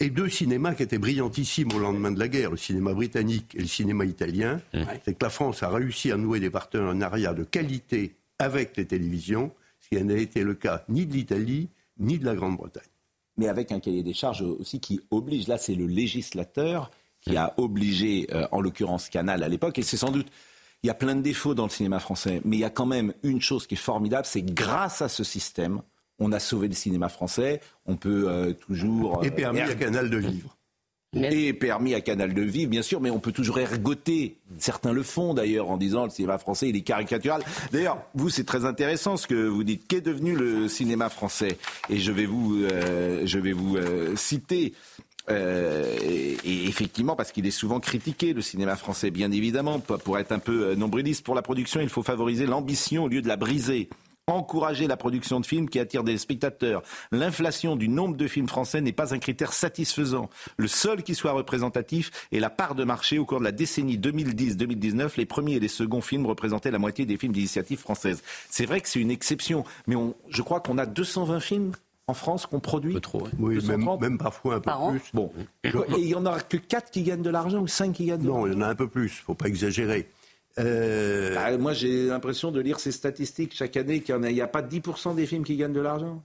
et deux cinémas qui étaient brillantissimes au lendemain de la guerre, le cinéma britannique et le cinéma italien, mmh. c'est que la France a réussi à nouer des partenariats de qualité avec les télévisions, ce qui n'a été le cas ni de l'Italie, ni de la Grande-Bretagne. Mais avec un cahier des charges aussi qui oblige, là c'est le législateur qui a obligé, euh, en l'occurrence Canal à l'époque, et c'est sans doute, il y a plein de défauts dans le cinéma français, mais il y a quand même une chose qui est formidable, c'est grâce à ce système, on a sauvé le cinéma français, on peut euh, toujours... et permis à Canal de vivre. Et permis à Canal de vivre, bien sûr, mais on peut toujours ergoter. Certains le font d'ailleurs en disant le cinéma français il est caricatural. D'ailleurs, vous c'est très intéressant ce que vous dites. Qu'est devenu le cinéma français? Et je vais vous, euh, je vais vous euh, citer euh, et, effectivement, parce qu'il est souvent critiqué, le cinéma français, bien évidemment, pour être un peu nombriliste. Pour la production, il faut favoriser l'ambition au lieu de la briser. Encourager la production de films qui attirent des spectateurs. L'inflation du nombre de films français n'est pas un critère satisfaisant. Le seul qui soit représentatif est la part de marché au cours de la décennie 2010-2019. Les premiers et les seconds films représentaient la moitié des films d'initiative française. C'est vrai que c'est une exception, mais je crois qu'on a 220 films en France qu'on produit trop, Oui, même, même, parfois un peu Par plus. Bon. Et il n'y en aura que 4 qui gagnent de l'argent ou 5 qui gagnent de Non, il y en a un peu plus, il ne faut pas exagérer. Euh... Bah, moi, j'ai l'impression de lire ces statistiques chaque année qu'il n'y a, a, pas 10% des films qui gagnent de l'argent?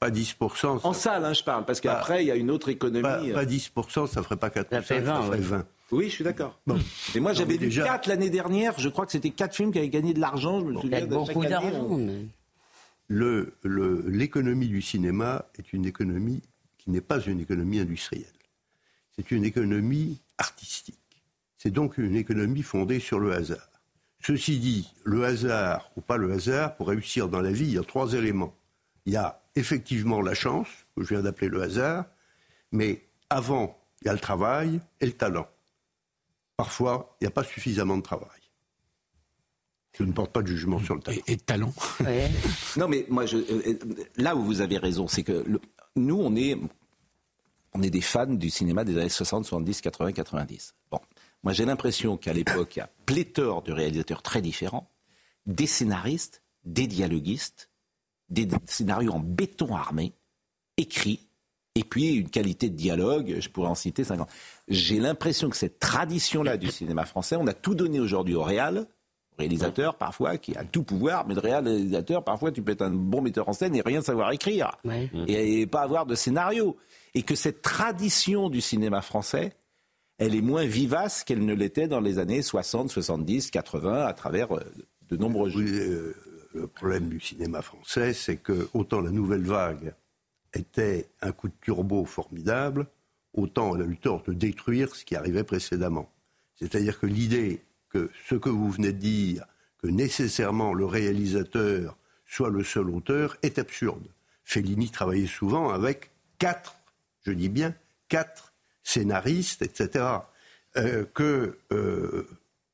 Pas 10%. En salle, hein, je parle, parce qu'après, il y a une autre économie. Pas, pas 10%, ça ne ferait pas 4%, ça, fait 20. Ça ferait 20. Oui, je suis d'accord. Bon. Et moi, j'avais lu déjà... 4 l'année dernière. Je crois que c'était 4 films qui avaient gagné de l'argent. Je me bon, souviens de beaucoup chaque année. L'économie du cinéma est une économie qui n'est pas une économie industrielle. C'est une économie artistique. C'est donc une économie fondée sur le hasard. Ceci dit, le hasard ou pas le hasard, pour réussir dans la vie, il y a trois éléments. Il y a effectivement la chance, que je viens d'appeler le hasard, mais avant, il y a le travail et le talent. parfois, il n'y a pas suffisamment de travail. Je ne porte pas de jugement sur le talent. Et, de talent. non, mais moi, je, euh, là où vous avez raison, c'est que le, nous, on est, on est des fans du cinéma des années 60, 70, 80, 90. Bon, moi, j'ai l'impression qu'à l'époque, il y a pléthore de réalisateurs très différents, des scénaristes, des dialoguistes, des scénarios en béton armé, écrits, et puis une qualité de dialogue, je pourrais en citer 50. J'ai l'impression que cette tradition-là du cinéma français, on a tout donné aujourd'hui au réal, réalisateur parfois qui a tout pouvoir, mais le réalisateur parfois tu peux être un bon metteur en scène et rien savoir écrire et, pas avoir de scénario. Et que cette tradition du cinéma français, elle est moins vivace qu'elle ne l'était dans les années 60, 70, 80 à travers euh, de nombreux jeux. Euh, le problème du cinéma français, c'est que autant la nouvelle vague était un coup de turbo formidable, autant elle a eu tort de détruire ce qui arrivait précédemment. C'est-à-dire que l'idée que ce que vous venez de dire, que nécessairement le réalisateur soit le seul auteur, est absurde. Fellini travaillait souvent avec quatre, je dis bien quatre scénaristes, etc. Euh, que euh,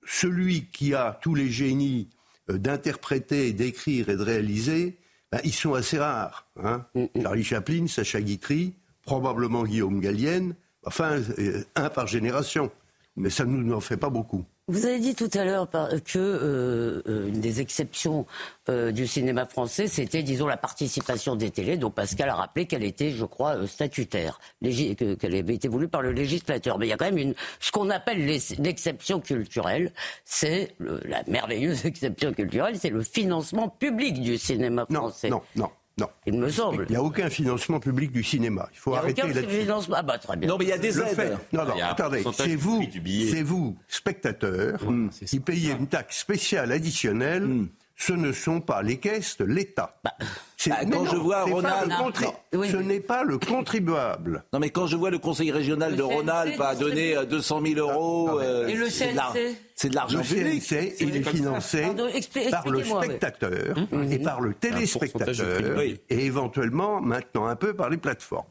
celui qui a tous les génies euh, d'interpréter, d'écrire et de réaliser, ben, ils sont assez rares. Hein. Mm, mm. Charlie Chaplin, Sacha Guitry, probablement Guillaume Gallienne, enfin un par génération. Mais ça ne nous en fait pas beaucoup. Vous avez dit tout à l'heure que euh, euh, une des exceptions euh, du cinéma français, c'était, disons, la participation des télés, dont Pascal a rappelé qu'elle était, je crois, statutaire, qu'elle avait été voulue par le législateur. Mais il y a quand même une, ce qu'on appelle l'exception culturelle, c'est la merveilleuse exception culturelle, c'est le financement public du cinéma français. Non, non, non. Non. Il me semble. Il n'y a aucun financement public du cinéma. Il faut arrêter là-dessus. Ah bah très bien. Non, mais il y a des aides. Non, non, attendez. C'est vous, c'est vous, spectateurs, mmh, qui payez une taxe spéciale additionnelle. Mmh ce ne sont pas les caisses de l'État. Bah, bah, quand je vois Ronald, ce n'est pas le contribuable. Non, mais quand je vois le conseil régional de Ronald pas donner 200 000 euros, euh, et le CNC c'est de l'argent public. Le il est financé par le spectateur hum, et hum. par le téléspectateur et éventuellement maintenant un peu par les plateformes.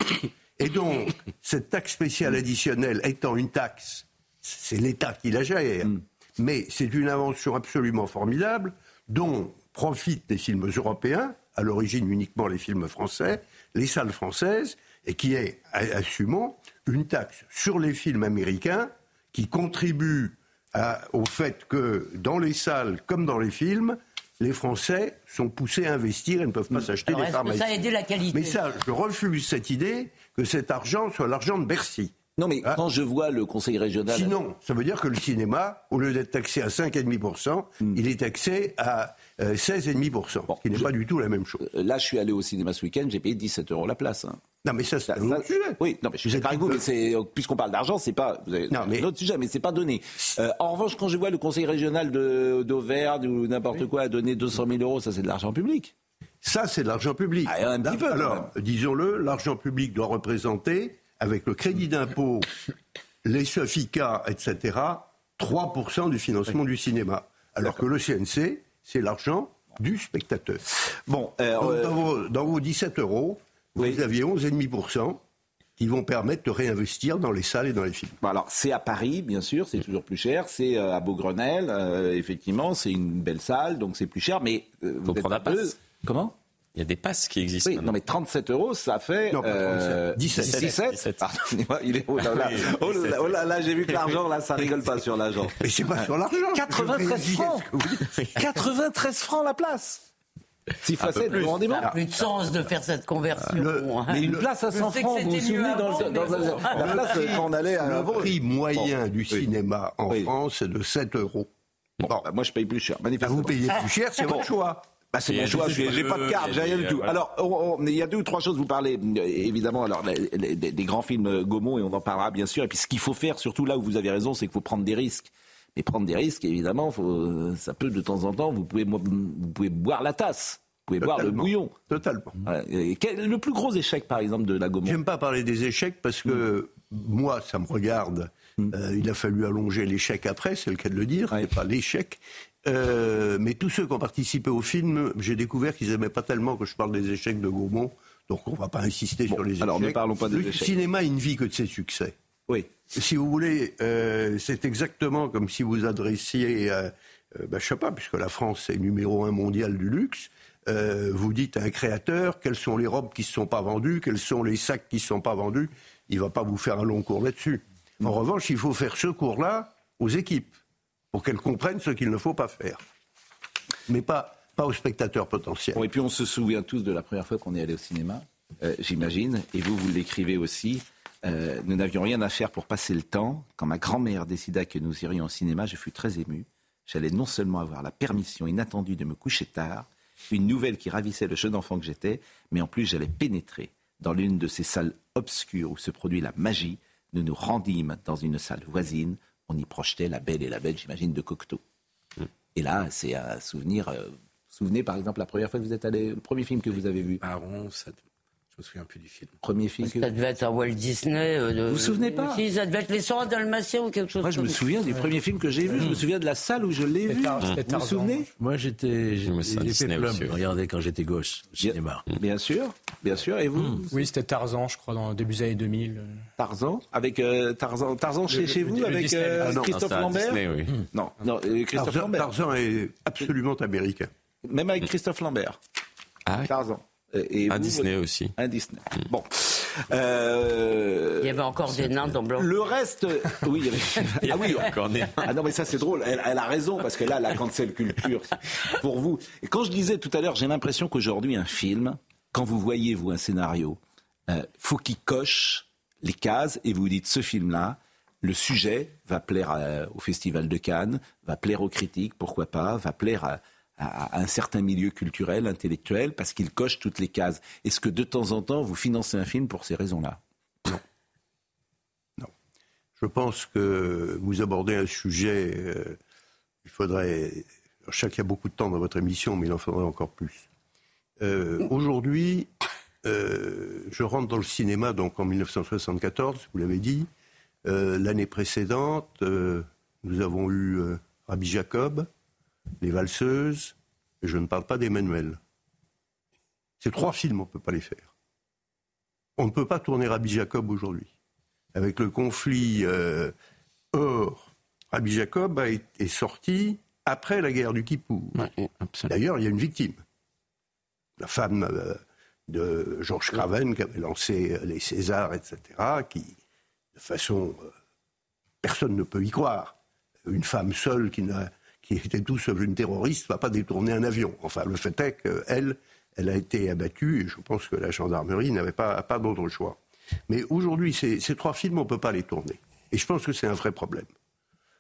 Et donc, cette taxe spéciale additionnelle étant une taxe, c'est l'État qui la gère, hum. mais c'est une invention absolument formidable dont profitent les films européens, à l'origine uniquement les films français, les salles françaises, et qui est, assumons, une taxe sur les films américains qui contribue au fait que dans les salles comme dans les films, les Français sont poussés à investir et ne peuvent pas s'acheter des pharmacies. Ça a aidé la qualité. Mais ça, je refuse cette idée que cet argent soit l'argent de Bercy. Non, mais ah. quand je vois le conseil régional. Sinon, ça veut dire que le cinéma, au lieu d'être taxé à 5,5%, hmm. il est taxé à 16,5%, euh, ce qui n'est pas du tout la même chose. Euh, là, je suis allé au cinéma ce week-end, j'ai payé 17 euros la place. Hein. Non, mais ça, c'est un autre sujet. Oui, non, mais je suis d'accord avec vous, mais c'est, puisqu'on parle d'argent, c'est pas. Vous avez, non, mais. un autre sujet, mais c'est pas donné. Euh, en revanche, quand je vois le conseil régional d'Auvergne ou n'importe quoi a donné 200 000 euros, ça, c'est de l'argent public. Ça, c'est de l'argent public. Ah, un petit peu, Alors, disons-le, l'argent public doit représenter, avec le crédit d'impôt les SOFICA, etc., 3% du financement du cinéma. Alors que le CNC, c'est l'argent du spectateur. Bon, euh, dans, vos, 17 euros, vous aviez 11,5% qui vont permettre de réinvestir dans les salles et dans les films. alors c'est à Paris, bien sûr, c'est toujours plus cher. C'est euh, à Beaugrenelle, euh, effectivement, c'est une belle salle, donc c'est plus cher. Mais vous peu... Comment? Il y a des passes qui existent. Oui, non, mais 37 euros, ça fait. Non, pas 17. 17. 17. il est. Oh là là, oh là, oh là, là j'ai vu que l'argent, là, ça rigole pas sur l'argent. Mais c'est pas sur l'argent. 93 francs 93 francs la place si facile, vous vous rendez Ça n'a plus de sens de faire cette conversion. Hein. Mais une place à 100 francs, vous vous souvenez dans, dans, la place quand on allait à Le prix moyen du cinéma en France, c'est de 7 euros. Bon, bah, moi je paye plus cher. Vous payez plus cher, c'est votre choix. Bah, c'est mon choix, j'ai pas de carte, j'ai rien du tout. Alors, il y a deux ou trois choses, vous parlez évidemment alors des, grands films euh, Gaumont et on en parlera bien sûr. Et puis ce qu'il faut faire, surtout là où vous avez raison, c'est qu'il faut prendre des risques. Mais prendre des risques, évidemment, faut, ça peut de temps en temps, vous pouvez, vous pouvez boire la tasse. Vous pouvez boire le bouillon. Totalement. le plus gros échec, par exemple, de la Gaumont? J'aime pas parler des échecs parce que moi, ça me regarde. Hmm. Euh, il a fallu allonger l'échec après, c'est le cas de le dire, et pas l'échec. Euh, mais tous ceux qui ont participé au film, j'ai découvert qu'ils n'aimaient pas tellement que je parle des échecs de Gaumont. Donc on ne va pas insister sur les échecs. Alors ne parlons pas des échecs. Le cinéma, il ne vit que de ses succès. Oui. Si vous voulez, euh, c'est exactement comme si vous adressiez, euh, euh, bah, je sais pas, puisque la France est numéro un mondial du luxe, vous dites à un créateur quelles sont les robes qui ne sont pas vendues, quels sont les sacs qui ne sont pas vendus. Il va pas vous faire un long cours là-dessus. En revanche, il faut faire ce cours-là aux équipes pour qu'elles comprennent ce qu'il ne faut pas faire. Mais pas, pas aux spectateurs potentiels. Et puis on se souvient tous de la première fois qu'on est allé au cinéma, euh, j'imagine, et vous, vous l'écrivez aussi. Euh, nous n'avions rien à faire pour passer le temps. Quand ma grand-mère décida que nous irions au cinéma, je fus très ému. J'allais non seulement avoir la permission inattendue de me coucher tard, une nouvelle qui ravissait le jeune enfant que j'étais, mais en plus j'allais pénétrer dans l'une de ces salles obscures où se produit la magie. Nous nous rendîmes dans une salle voisine. On y projetait La Belle et la Belle, j'imagine, de Cocteau. Et là, c'est un souvenir. euh, vous vous souvenez, par exemple, la première fois que vous êtes allé, le premier film que vous avez vu? Baron, ça, me souviens plus du film. Premier film que Ça devait être un Walt Disney. euh, de- Vous vous souvenez pas Si, ça devait être Les Sœurs Dalmatiens ou quelque chose Moi, je me souviens du Ouais. premier film que j'ai vu. Je me souviens de la salle où je l'ai vu. Vous vous souvenez Moi, j'étais. Regardez quand j'étais gosse au cinéma. Bien sûr, bien sûr. Et vous Oui, c'était Tarzan, je crois, dans le début des années 2000. Tarzan Avec euh, Tarzan, Tarzan chez, Le- chez le- vous le avec euh, ah non, Christophe Lambert Disney, oui. Non, non Christophe Tarzan, Lambert. Tarzan est absolument américain. Même avec Christophe Lambert. Ah, Tarzan. Et, un vous, Disney votre- aussi. Un Disney. Bon. Euh, Il y avait encore des nains dans Blanc. Le reste, oui, il y avait... ah oui, encore des Ah non, mais ça c'est drôle. Elle, elle a raison parce que là, la cancel culture, c'est pour vous. Et quand je disais tout à l'heure, j'ai l'impression qu'aujourd'hui un film, quand vous voyez vous un scénario, euh, faut qu'il coche les cases et vous vous dites ce film-là. Le sujet va plaire à- au Festival de Cannes, va plaire aux critiques, pourquoi pas, va plaire à, à- un certain milieu culturel, intellectuel, parce qu'il coche toutes les cases. Est-ce que de temps en temps, vous financez un film pour ces raisons-là? Je pense que vous abordez un sujet, euh, il faudrait, je sais qu'il y a beaucoup de temps dans votre émission, mais il en faudrait encore plus. Euh, Aujourd'hui, euh, je rentre dans le cinéma donc en 1974, vous l'avez dit. L'année précédente, nous avons eu Rabbi Jacob, Les Valseuses, et je ne parle pas d'Emmanuel. Ces trois films, on ne peut pas les faire. On ne peut pas tourner Rabbi Jacob aujourd'hui avec le conflit. euh, or, Rabbi Jacob a été- est sorti après la guerre du Kippour. D'ailleurs, il y a une victime. La femme euh, de Georges Craven qui avait lancé euh, les Césars, etc., qui, de façon. euh, personne ne peut y croire. Une femme seule qui, n'a- qui était tout sauf une terroriste ne va pas détourner un avion. Enfin, le fait est qu'elle, elle a été abattue et je pense que la gendarmerie n'avait pas, d'autre choix. Mais aujourd'hui, ces, ces trois films, on ne peut pas les tourner. Et je pense que c'est un vrai problème.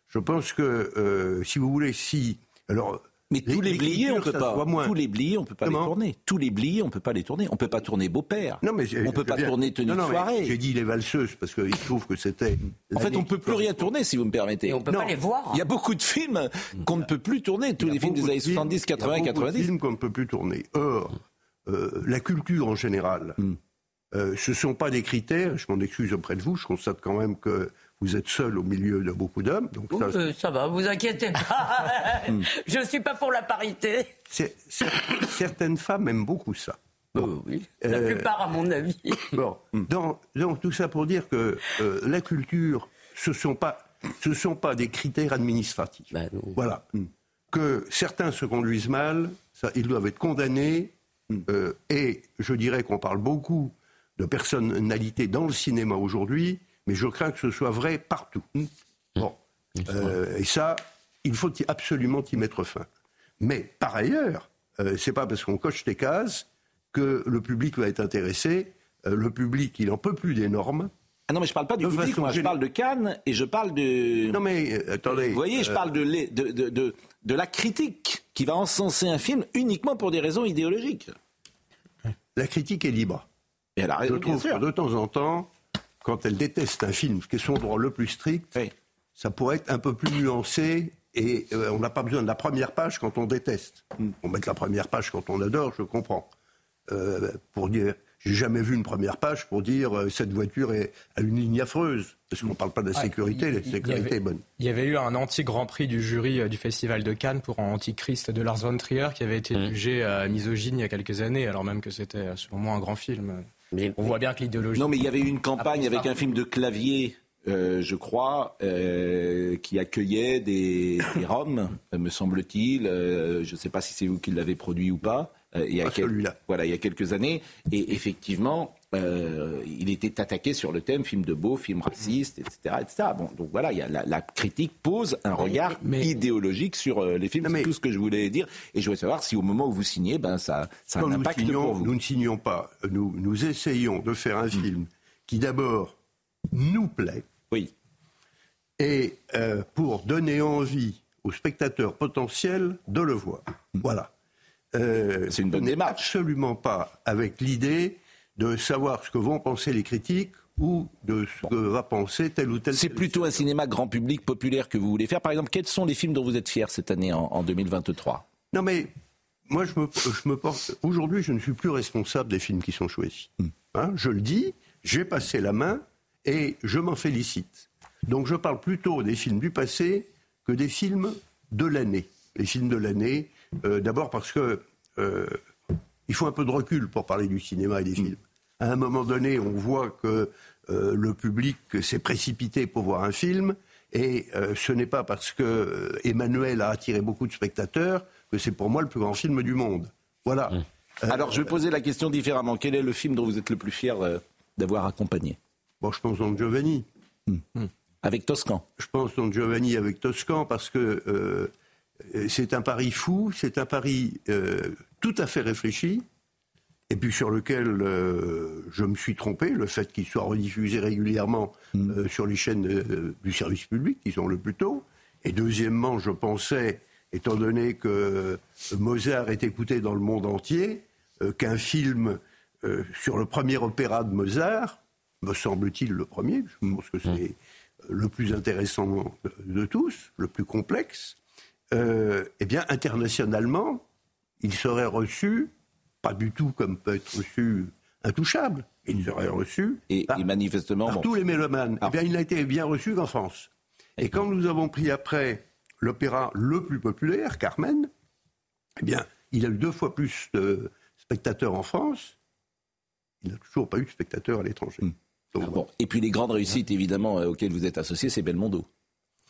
Je pense que, euh, si vous voulez, si... Alors, Mais tous les bliés, on peut pas. Tous les bliés, on peut pas Comment les tourner. Tous les bliés, on peut pas les tourner. On peut pas tourner beau-père. Non, mais on peut pas tourner tenue non, non, de soirée. J'ai dit les valseuses parce qu'il se trouve que c'était. En fait, on ne peut plus rien tourner, si vous me permettez. on peut pas les voir. Il y a beaucoup de films qu'on ne peut plus tourner. Tous les films des années 70, 80, Il y a beaucoup de 90. films qu'on ne peut plus tourner. Or, euh, la culture en général, Hmm. euh, ce ne sont pas des critères. Je m'en excuse auprès de vous. Je constate quand même que vous êtes seul au milieu de beaucoup d'hommes. Donc ça, Euh, ça va, vous inquiétez pas. Hmm. Je ne suis pas pour la parité. certaines femmes aiment beaucoup ça. Oui. La Euh, plupart, à mon avis. Bon, donc, donc tout ça pour dire que euh, la culture, ce sont pas, ce sont pas des critères administratifs. Bah, Voilà. Que certains se conduisent mal, ça, ils doivent être condamnés. euh, et je dirais qu'on parle beaucoup de personnalités dans le cinéma aujourd'hui, mais je crains que ce soit vrai partout. Bon. Euh, et ça, il faut absolument y mettre fin. Mais par ailleurs, euh, c'est pas parce qu'on coche des cases que le public va être intéressé. Euh, le public, il en peut plus des normes. Ah non, mais je parle pas du De public, moi, je parle de Cannes et je parle de. Non mais euh, attendez. Vous voyez, je parle de, l'é- de, de, de, de la critique qui va encenser un film uniquement pour des raisons idéologiques. La critique est libre. Et elle a raison, Je trouve que de temps en temps, quand elle déteste un film, ce qui est son droit le plus strict, ça pourrait être un peu plus nuancé et euh, on n'a pas besoin de la première page quand on déteste. Hmm. On met la première page quand on adore, je comprends. Euh, pour dire, j'ai jamais vu une première page pour dire euh, cette voiture est à une ligne affreuse. Parce qu'on ne parle pas de la sécurité, il- la sécurité avait- est bonne. Il y avait eu un anti-grand prix du jury euh, du Festival de Cannes pour un Antichrist de Lars von Trier qui avait été jugé à misogyne il y a quelques années, alors même que c'était, selon moi, un grand film. On voit bien que l'idéologie. Non, mais il y avait eu une campagne avec un film de clavier euh, je crois, euh, qui accueillait des, des Roms, me semble-t-il. Euh, je ne sais pas si c'est vous qui l'avez produit ou pas. Euh, il y a Pas quel- celui-là. Voilà, il y a quelques années. Et effectivement, euh, il était attaqué sur le thème film de beau, film raciste, etc. etc. Bon, donc voilà, il y a la, la critique pose un regard idéologique sur euh, les films. C'est tout ce que je voulais dire. Et je voulais savoir si au moment où vous signez, ben, ça, ça a un impact signons- pour vous. nous ne signons pas. Nous, nous essayons de faire un film qui d'abord nous plaît. Oui. Et euh, pour donner envie aux spectateurs potentiels de le voir. Voilà. C'est une bonne démarche. Absolument pas avec l'idée de savoir ce que vont penser les critiques ou de ce que va penser tel ou tel. C'est plutôt un cinéma grand public populaire que vous voulez faire. Par exemple, quels sont les films dont vous êtes fiers cette année en, en 2023 Non mais moi je me, je me porte. Aujourd'hui, je ne suis plus responsable des films qui sont choisis. Hein, je le dis, j'ai passé la main et je m'en félicite. Donc je parle plutôt des films du passé que des films de l'année. Les films de l'année, euh, d'abord parce que euh, il faut un peu de recul pour parler du cinéma et des films. À un moment donné, on voit que euh, le public s'est précipité pour voir un film, et euh, ce n'est pas parce que euh, Emmanuel a attiré beaucoup de spectateurs que c'est pour moi le plus grand film du monde. Voilà. Alors, je vais poser la question différemment. Quel est le film dont vous êtes le plus fier euh, d'avoir accompagné? Bon, je pense Don Giovanni. Avec Toscan Je pense Don Giovanni avec Toscan parce que euh, c'est un pari fou, c'est un pari euh, tout à fait réfléchi, et puis sur lequel euh, je me suis trompé, le fait qu'il soit rediffusé régulièrement euh, sur les chaînes euh, du service public, qui sont le plus tôt. Et deuxièmement, je pensais, étant donné que Mozart est écouté dans le monde entier, qu'un film sur le premier opéra de Mozart, me semble-t-il le premier, je pense que c'est le plus intéressant de tous, le plus complexe, eh bien, internationalement, il serait reçu, pas du tout comme peut être reçu Intouchable, il serait reçu et, par, manifestement par bon. tous les mélomanes. Eh bien, il n'a été bien reçu qu'en France. Et quand nous avons pris après l'opéra le plus populaire, Carmen, eh bien, il a eu deux fois plus de spectateurs en France. Il n'a toujours pas eu de spectateurs à l'étranger. Donc, Ah bon. Et puis les grandes réussites, évidemment, euh, auxquelles vous êtes associé, c'est Belmondo.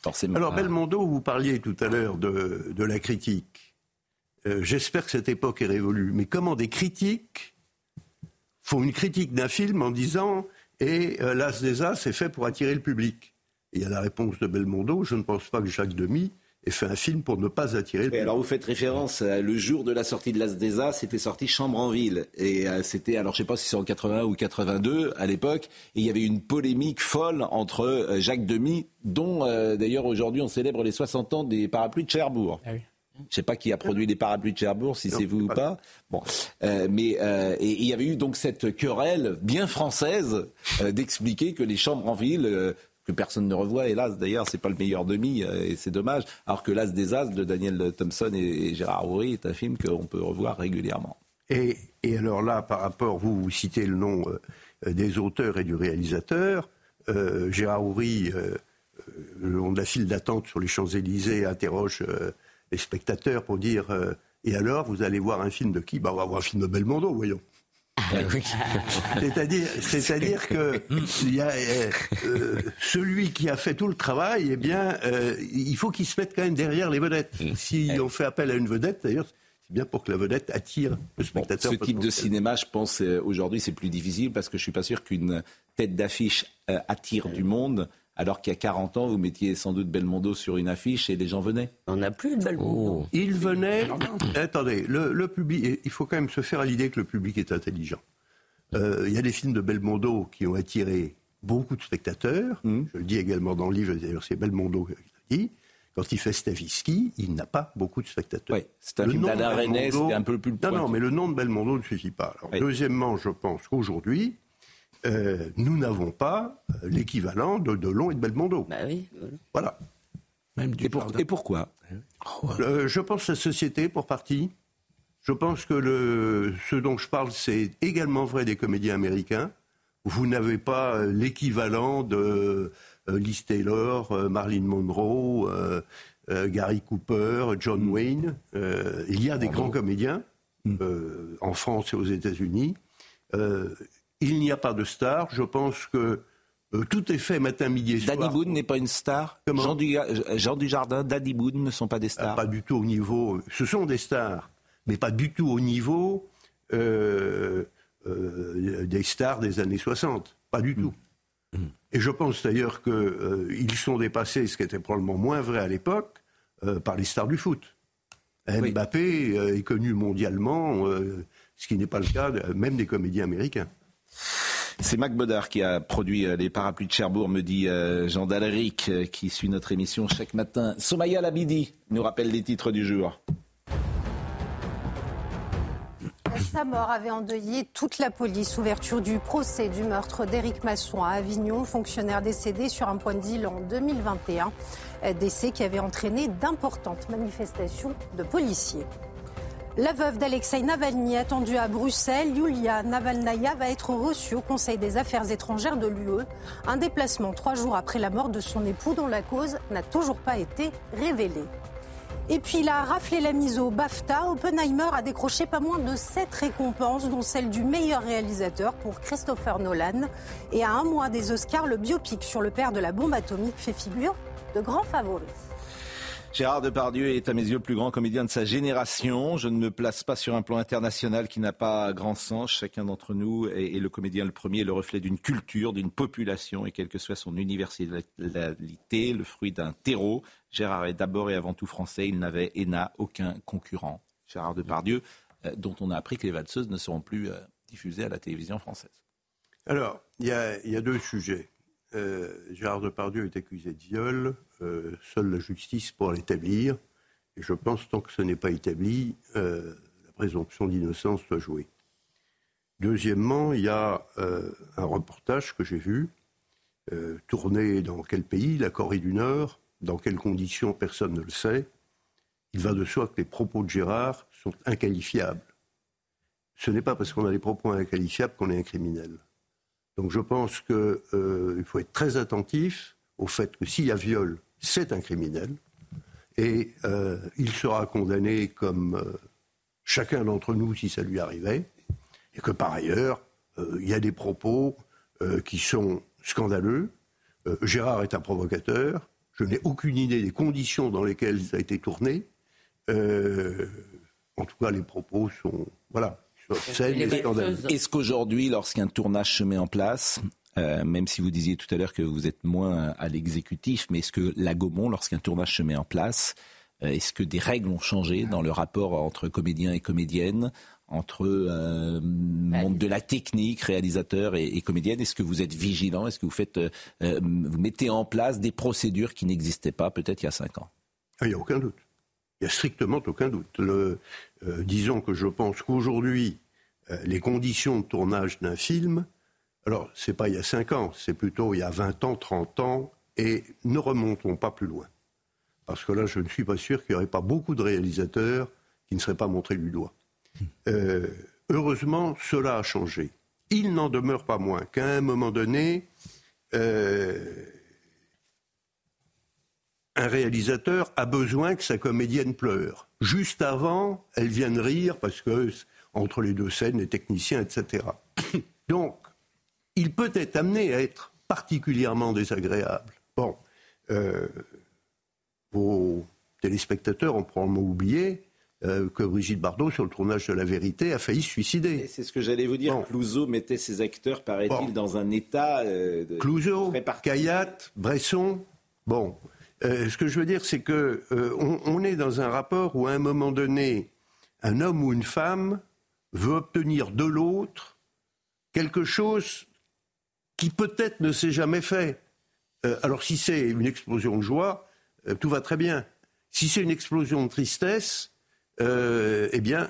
Forcément. Alors, Belmondo, vous parliez tout à l'heure de, de la critique. Euh, J'espère que cette époque est révolue. Mais comment des critiques font une critique d'un film en disant Et euh, l'As des As est fait pour attirer le public? Et il y a la réponse de Belmondo je ne pense pas que Jacques Demy ait fait un film pour ne pas attirer le Et public. alors vous faites référence euh, le jour de la sortie de l'As des As, c'était sorti Chambre en ville et euh, c'était alors je sais pas si c'est en 81 ou 82 à l'époque et il y avait une polémique folle entre euh, Jacques Demy dont euh, d'ailleurs aujourd'hui on célèbre les 60 ans des parapluies de Cherbourg. Ah Je ne sais pas qui a produit les parapluies de Cherbourg, si c'est vous ou pas. Bon, Euh, mais euh, et il y avait eu donc cette querelle bien française euh, d'expliquer que les chambres en ville que personne ne revoit, hélas d'ailleurs, c'est pas le meilleur demi et c'est dommage. Alors que l'As des As de Daniel Thompson et, Gérard Houry est un film qu'on peut revoir régulièrement. Et, et alors là, par rapport, vous, vous citez le nom des auteurs et du réalisateur. Gérard Houry, le long de la file d'attente sur les Champs-Élysées, interroge les spectateurs pour dire euh, Et alors, vous allez voir un film de qui? Bah, On va voir un film de Belmondo, voyons. C'est-à-dire, c'est-à-dire que il y a, euh, euh, celui qui a fait tout le travail, eh bien, euh, il faut qu'il se mette quand même derrière les vedettes. Si on fait appel à une vedette, d'ailleurs, c'est bien pour que la vedette attire le spectateur. Ce type de cinéma, je pense, aujourd'hui, c'est plus difficile parce que je suis pas sûr qu'une tête d'affiche attire du monde. Alors qu'il y a 40 ans, vous mettiez sans doute Belmondo sur une affiche et les gens venaient. On n'a plus de Belmondo. Il venait. Attendez, le, le public. Il faut quand même se faire à l'idée que le public est intelligent. Euh, Il y a des films de Belmondo qui ont attiré beaucoup de spectateurs. Mmh. Je le dis également dans le livre. D'ailleurs, c'est Belmondo qui l'a dit. Quand il fait Stavisky, il n'a pas beaucoup de spectateurs. Oui, c'est un Le film Belmondo- un peu plus Non, non, mais le nom de Belmondo ne suffit pas. Alors, Oui. Deuxièmement, je pense qu'aujourd'hui, euh, nous n'avons pas euh, l'équivalent de Delon et de Belmondo. Bah oui. Voilà. Et, pour- et pourquoi Euh, je pense la société, pour partie. Je pense que le, ce dont je parle, c'est également vrai des comédiens américains. Vous n'avez pas l'équivalent de euh, Liz Taylor, euh, Marilyn Monroe, euh, euh, Gary Cooper, John Wayne. Euh, il y a des grands comédiens euh, en France et aux États-Unis. Euh, il n'y a pas de stars. Je pense que Euh, tout est fait matin, midi et soir. Danny Boone n'est pas une star Jean, du, Jean Dujardin, Danny Boone ne sont pas des stars ah, Pas du tout au niveau. Ce sont des stars, mais pas du tout au niveau euh, euh, des stars des années 60. Pas du tout. Mm. Et je pense d'ailleurs qu'ils sont dépassés, ce qui était probablement moins vrai à l'époque, par les stars du foot. Mbappé est connu mondialement, ce qui n'est pas le cas même des comédiens américains. C'est Mac Bodard qui a produit euh, les parapluies de Cherbourg, me dit euh, Jean Daleric, euh, qui suit notre émission chaque matin. Somaya Labidi nous rappelle les titres du jour. Sa mort avait endeuillé toute la police. Ouverture du procès du meurtre d'Éric Masson à Avignon, fonctionnaire décédé sur un point de deal en 2021. Décès qui avait entraîné d'importantes manifestations de policiers. La veuve d'Alexei Navalny attendue à Bruxelles, Yulia Navalnaya, va être reçue au Conseil des affaires étrangères de l'UE. Un déplacement trois jours après la mort de son époux dont la cause n'a toujours pas été révélée. Et puis il a raflé la mise au BAFTA. Oppenheimer a décroché pas moins de sept récompenses, dont celle du meilleur réalisateur pour Christopher Nolan. Et à un mois des Oscars, le biopic sur le père de la bombe atomique fait figure de grand favori. Gérard Depardieu est à mes yeux le plus grand comédien de sa génération. Je ne me place pas sur un plan international qui n'a pas grand sens. Chacun d'entre nous est, le comédien le premier, le reflet d'une culture, d'une population et quelle que soit son universalité, le fruit d'un terreau. Gérard est d'abord et avant tout français. Il n'avait et n'a aucun concurrent. Gérard Depardieu, euh, dont on a appris que les valseuses ne seront plus euh, diffusées à la télévision française. Alors, il y, a deux sujets. Euh, Gérard Depardieu est accusé de viol. Euh, seule la justice pourra l'établir. Et je pense, tant que ce n'est pas établi, euh, la présomption d'innocence doit jouer. Deuxièmement, il y a un reportage que j'ai vu, tourné dans quel pays? La Corée du Nord. Dans quelles conditions? Personne ne le sait. Il va de soi que les propos de Gérard sont inqualifiables. Ce n'est pas parce qu'on a des propos inqualifiables qu'on est un criminel. Donc je pense qu'il euh, faut être très attentif au fait que s'il y a viol, c'est un criminel. Et euh, il sera condamné comme euh, chacun d'entre nous si ça lui arrivait. Et que par ailleurs, il y a des propos qui sont scandaleux. Gérard est un provocateur. Je n'ai aucune idée des conditions dans lesquelles ça a été tourné. en tout cas, les propos sont. Voilà. Est-ce qu'aujourd'hui, lorsqu'un tournage se met en place, euh, même si vous disiez tout à l'heure que vous êtes moins à l'exécutif, mais est-ce que la Gaumont, lorsqu'un tournage se met en place, euh, est-ce que des règles ont changé dans le rapport entre comédiens et comédiennes, entre euh, monde de la technique, réalisateur et, et comédienne? Est-ce que vous êtes vigilant? Est-ce que vous faites, vous mettez en place des procédures qui n'existaient pas peut-être il y a cinq ans? Ah, Il n'y a aucun doute. Il n'y a strictement aucun doute. Euh, disons que je pense qu'aujourd'hui, euh, les conditions de tournage d'un film, alors c'est pas il y a 5 ans, c'est plutôt il y a 20 ans, 30 ans, et ne remontons pas plus loin. Parce que là, je ne suis pas sûr qu'il n'y aurait pas beaucoup de réalisateurs qui ne seraient pas montrés du doigt. Euh, heureusement, cela a changé. Il n'en demeure pas moins qu'à un moment donné, un réalisateur a besoin que sa comédienne pleure. Juste avant, elle vient de rire parce que entre les deux scènes, les techniciens, etc. Donc, il peut être amené à être particulièrement désagréable. Bon, euh, vos téléspectateurs ont probablement oublié euh, que Brigitte Bardot, sur le tournage de La Vérité, a failli se suicider. C'est ce que j'allais vous dire. Clouseau mettait ses acteurs, paraît-il, dans un état. Euh, de... Clouseau, Kayat, Bresson. Bon, euh, ce que je veux dire, c'est que euh, est dans un rapport où à un moment donné, un homme ou une femme veut obtenir de l'autre quelque chose qui peut-être ne s'est jamais fait. Euh, alors si c'est une explosion de joie, tout va très bien. Si c'est une explosion de tristesse, eh bien,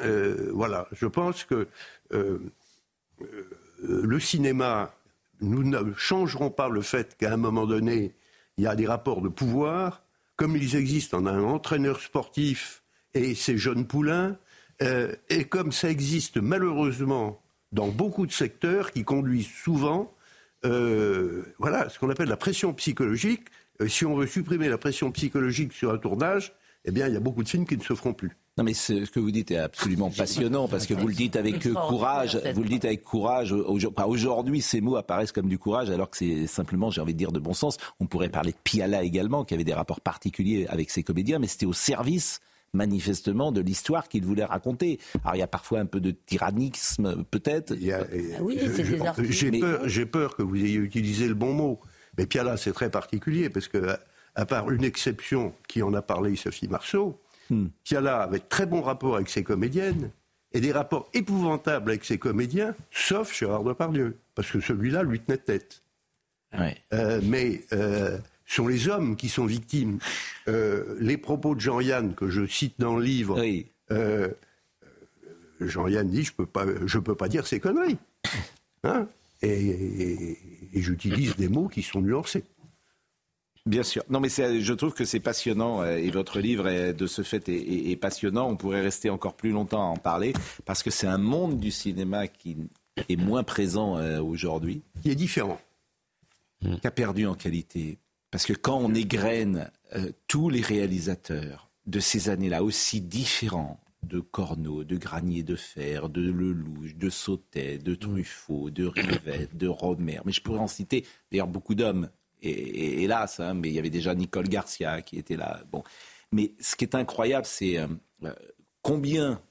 voilà, je pense que le cinéma, nous ne changerons pas le fait qu'à un moment donné, il y a des rapports de pouvoir, comme ils existent en un entraîneur sportif et ses jeunes poulains, euh, et comme ça existe malheureusement dans beaucoup de secteurs qui conduisent souvent, euh, voilà, ce qu'on appelle la pression psychologique. Euh, si on veut supprimer la pression psychologique sur un tournage, eh bien, il y a beaucoup de films qui ne se feront plus. Non, mais ce que vous dites est absolument passionnant parce que vous le dites avec courage. Vous le dites avec courage. Aujourd'hui, ces mots apparaissent comme du courage, alors que c'est simplement, j'ai envie de dire, de bon sens. On pourrait parler de Piala également, qui avait des rapports particuliers avec ses comédiens, mais c'était au service manifestement de l'histoire qu'il voulait raconter. Alors il y a parfois un peu de tyrannisme, peut-être. Ah j'ai peur, j'ai peur que vous ayez utilisé le bon mot. Mais Piala, c'est très particulier parce que, à part une exception qui en a parlé, Sophie Marceau, Hmm. qui a là avec très bon rapport avec ses comédiennes et des rapports épouvantables avec ses comédiens, sauf Gérard Depardieu, parce que celui-là lui tenait tête. Euh, mais euh, sont les hommes qui sont victimes. Euh, les propos de Jean-Yann, que je cite dans le livre, euh, Jean-Yann dit Je ne peux, pas dire ces conneries. Hein? Et j'utilise des mots qui sont nuancés. Bien sûr. Non, mais je trouve que c'est passionnant euh, et votre livre est, de ce fait est, passionnant. On pourrait rester encore plus longtemps à en parler parce que c'est un monde du cinéma qui est moins présent euh, aujourd'hui. Qui est différent. Qui a perdu en qualité. Parce que quand on égrène euh, tous les réalisateurs de ces années-là, aussi différents, de Corneau, de Granier de Fer, de Lelouch, de Sautet, de Truffaut, de Rivette, de Romer. Mais je pourrais en citer d'ailleurs beaucoup d'hommes et, hélas, hein, mais il y avait déjà Nicole Garcia qui était là. Bon. Mais ce qui est incroyable, c'est euh, euh, combien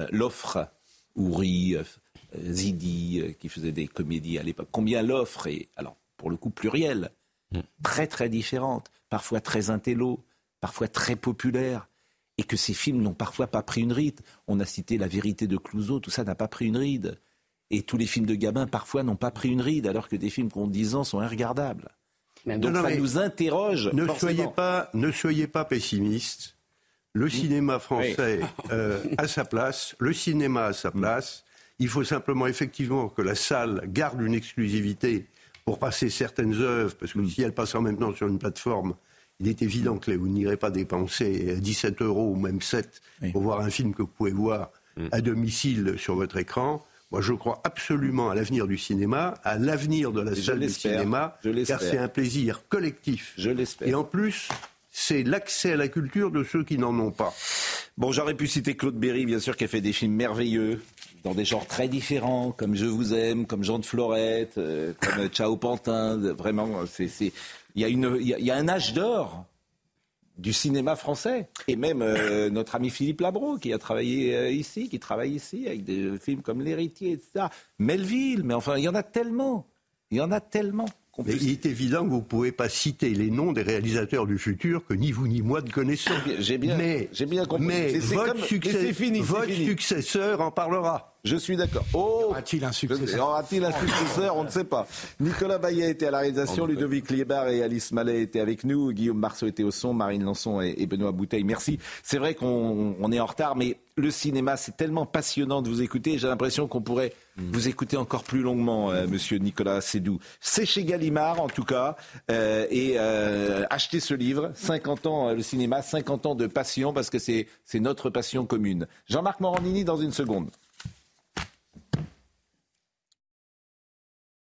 euh, l'offre, Ouri, Zidi, qui faisait des comédies à l'époque, combien l'offre est, alors pour le coup plurielle, mm. très très différente, parfois très intello, parfois très populaire, et que ces films n'ont parfois pas pris une ride. On a cité La vérité de Clouseau, tout ça n'a pas pris une ride. Et tous les films de Gabin, parfois, n'ont pas pris une ride, alors que des films qui ont 10 ans sont irregardables. Donc ça nous interroge. Ne soyez pas, ne soyez pas pessimiste. Le cinéma français euh, a sa place, le cinéma a sa place. Il faut simplement effectivement que la salle garde une exclusivité pour passer certaines œuvres, parce que si elles passent en même temps sur une plateforme, il est évident que vous n'irez pas dépenser 17 euros ou même 7 pour voir un film que vous pouvez voir mm. à domicile sur votre écran. Moi, je crois absolument à l'avenir du cinéma, à l'avenir de la salle de cinéma, car c'est un plaisir collectif. Je l'espère. Et en plus, c'est l'accès à la culture de ceux qui n'en ont pas. Bon, j'aurais pu citer Claude Berry, bien sûr, qui a fait des films merveilleux, dans des genres très différents, comme Je vous aime, comme Jean de Florette, euh, comme Ciao Pantin. Vraiment, c'est, il y a une, il y a un âge d'or du cinéma français. Et même euh, notre ami Philippe Labro, qui a travaillé euh, ici, qui travaille ici, avec des films comme L'Héritier, etc. Melville, mais enfin, il y en a tellement. Il y en a tellement. Il est évident que vous ne pouvez pas citer les noms des réalisateurs du futur que ni vous ni moi ne connaissons. J'ai bien, compris. Mais votre, votre successeur en parlera. Je suis d'accord. Oh Aura-t-il un successeur Aura-t-il un successeur On ne sait pas. Nicolas Bayet était à la réalisation, Ludovic Liebar et Alice Mallet étaient avec nous, Guillaume Marceau était au son, Marine Lançon et, Benoît Bouteille. Merci. C'est vrai qu'on est en retard, mais le cinéma, c'est tellement passionnant de vous écouter. J'ai l'impression qu'on pourrait vous écouter encore plus longuement, euh, monsieur Nicolas Sédou. C'est chez Gallimard, en tout cas. Euh, et euh, achetez ce livre, 50 ans le cinéma, 50 ans de passion, parce que c'est notre passion commune. Jean-Marc Morandini dans une seconde.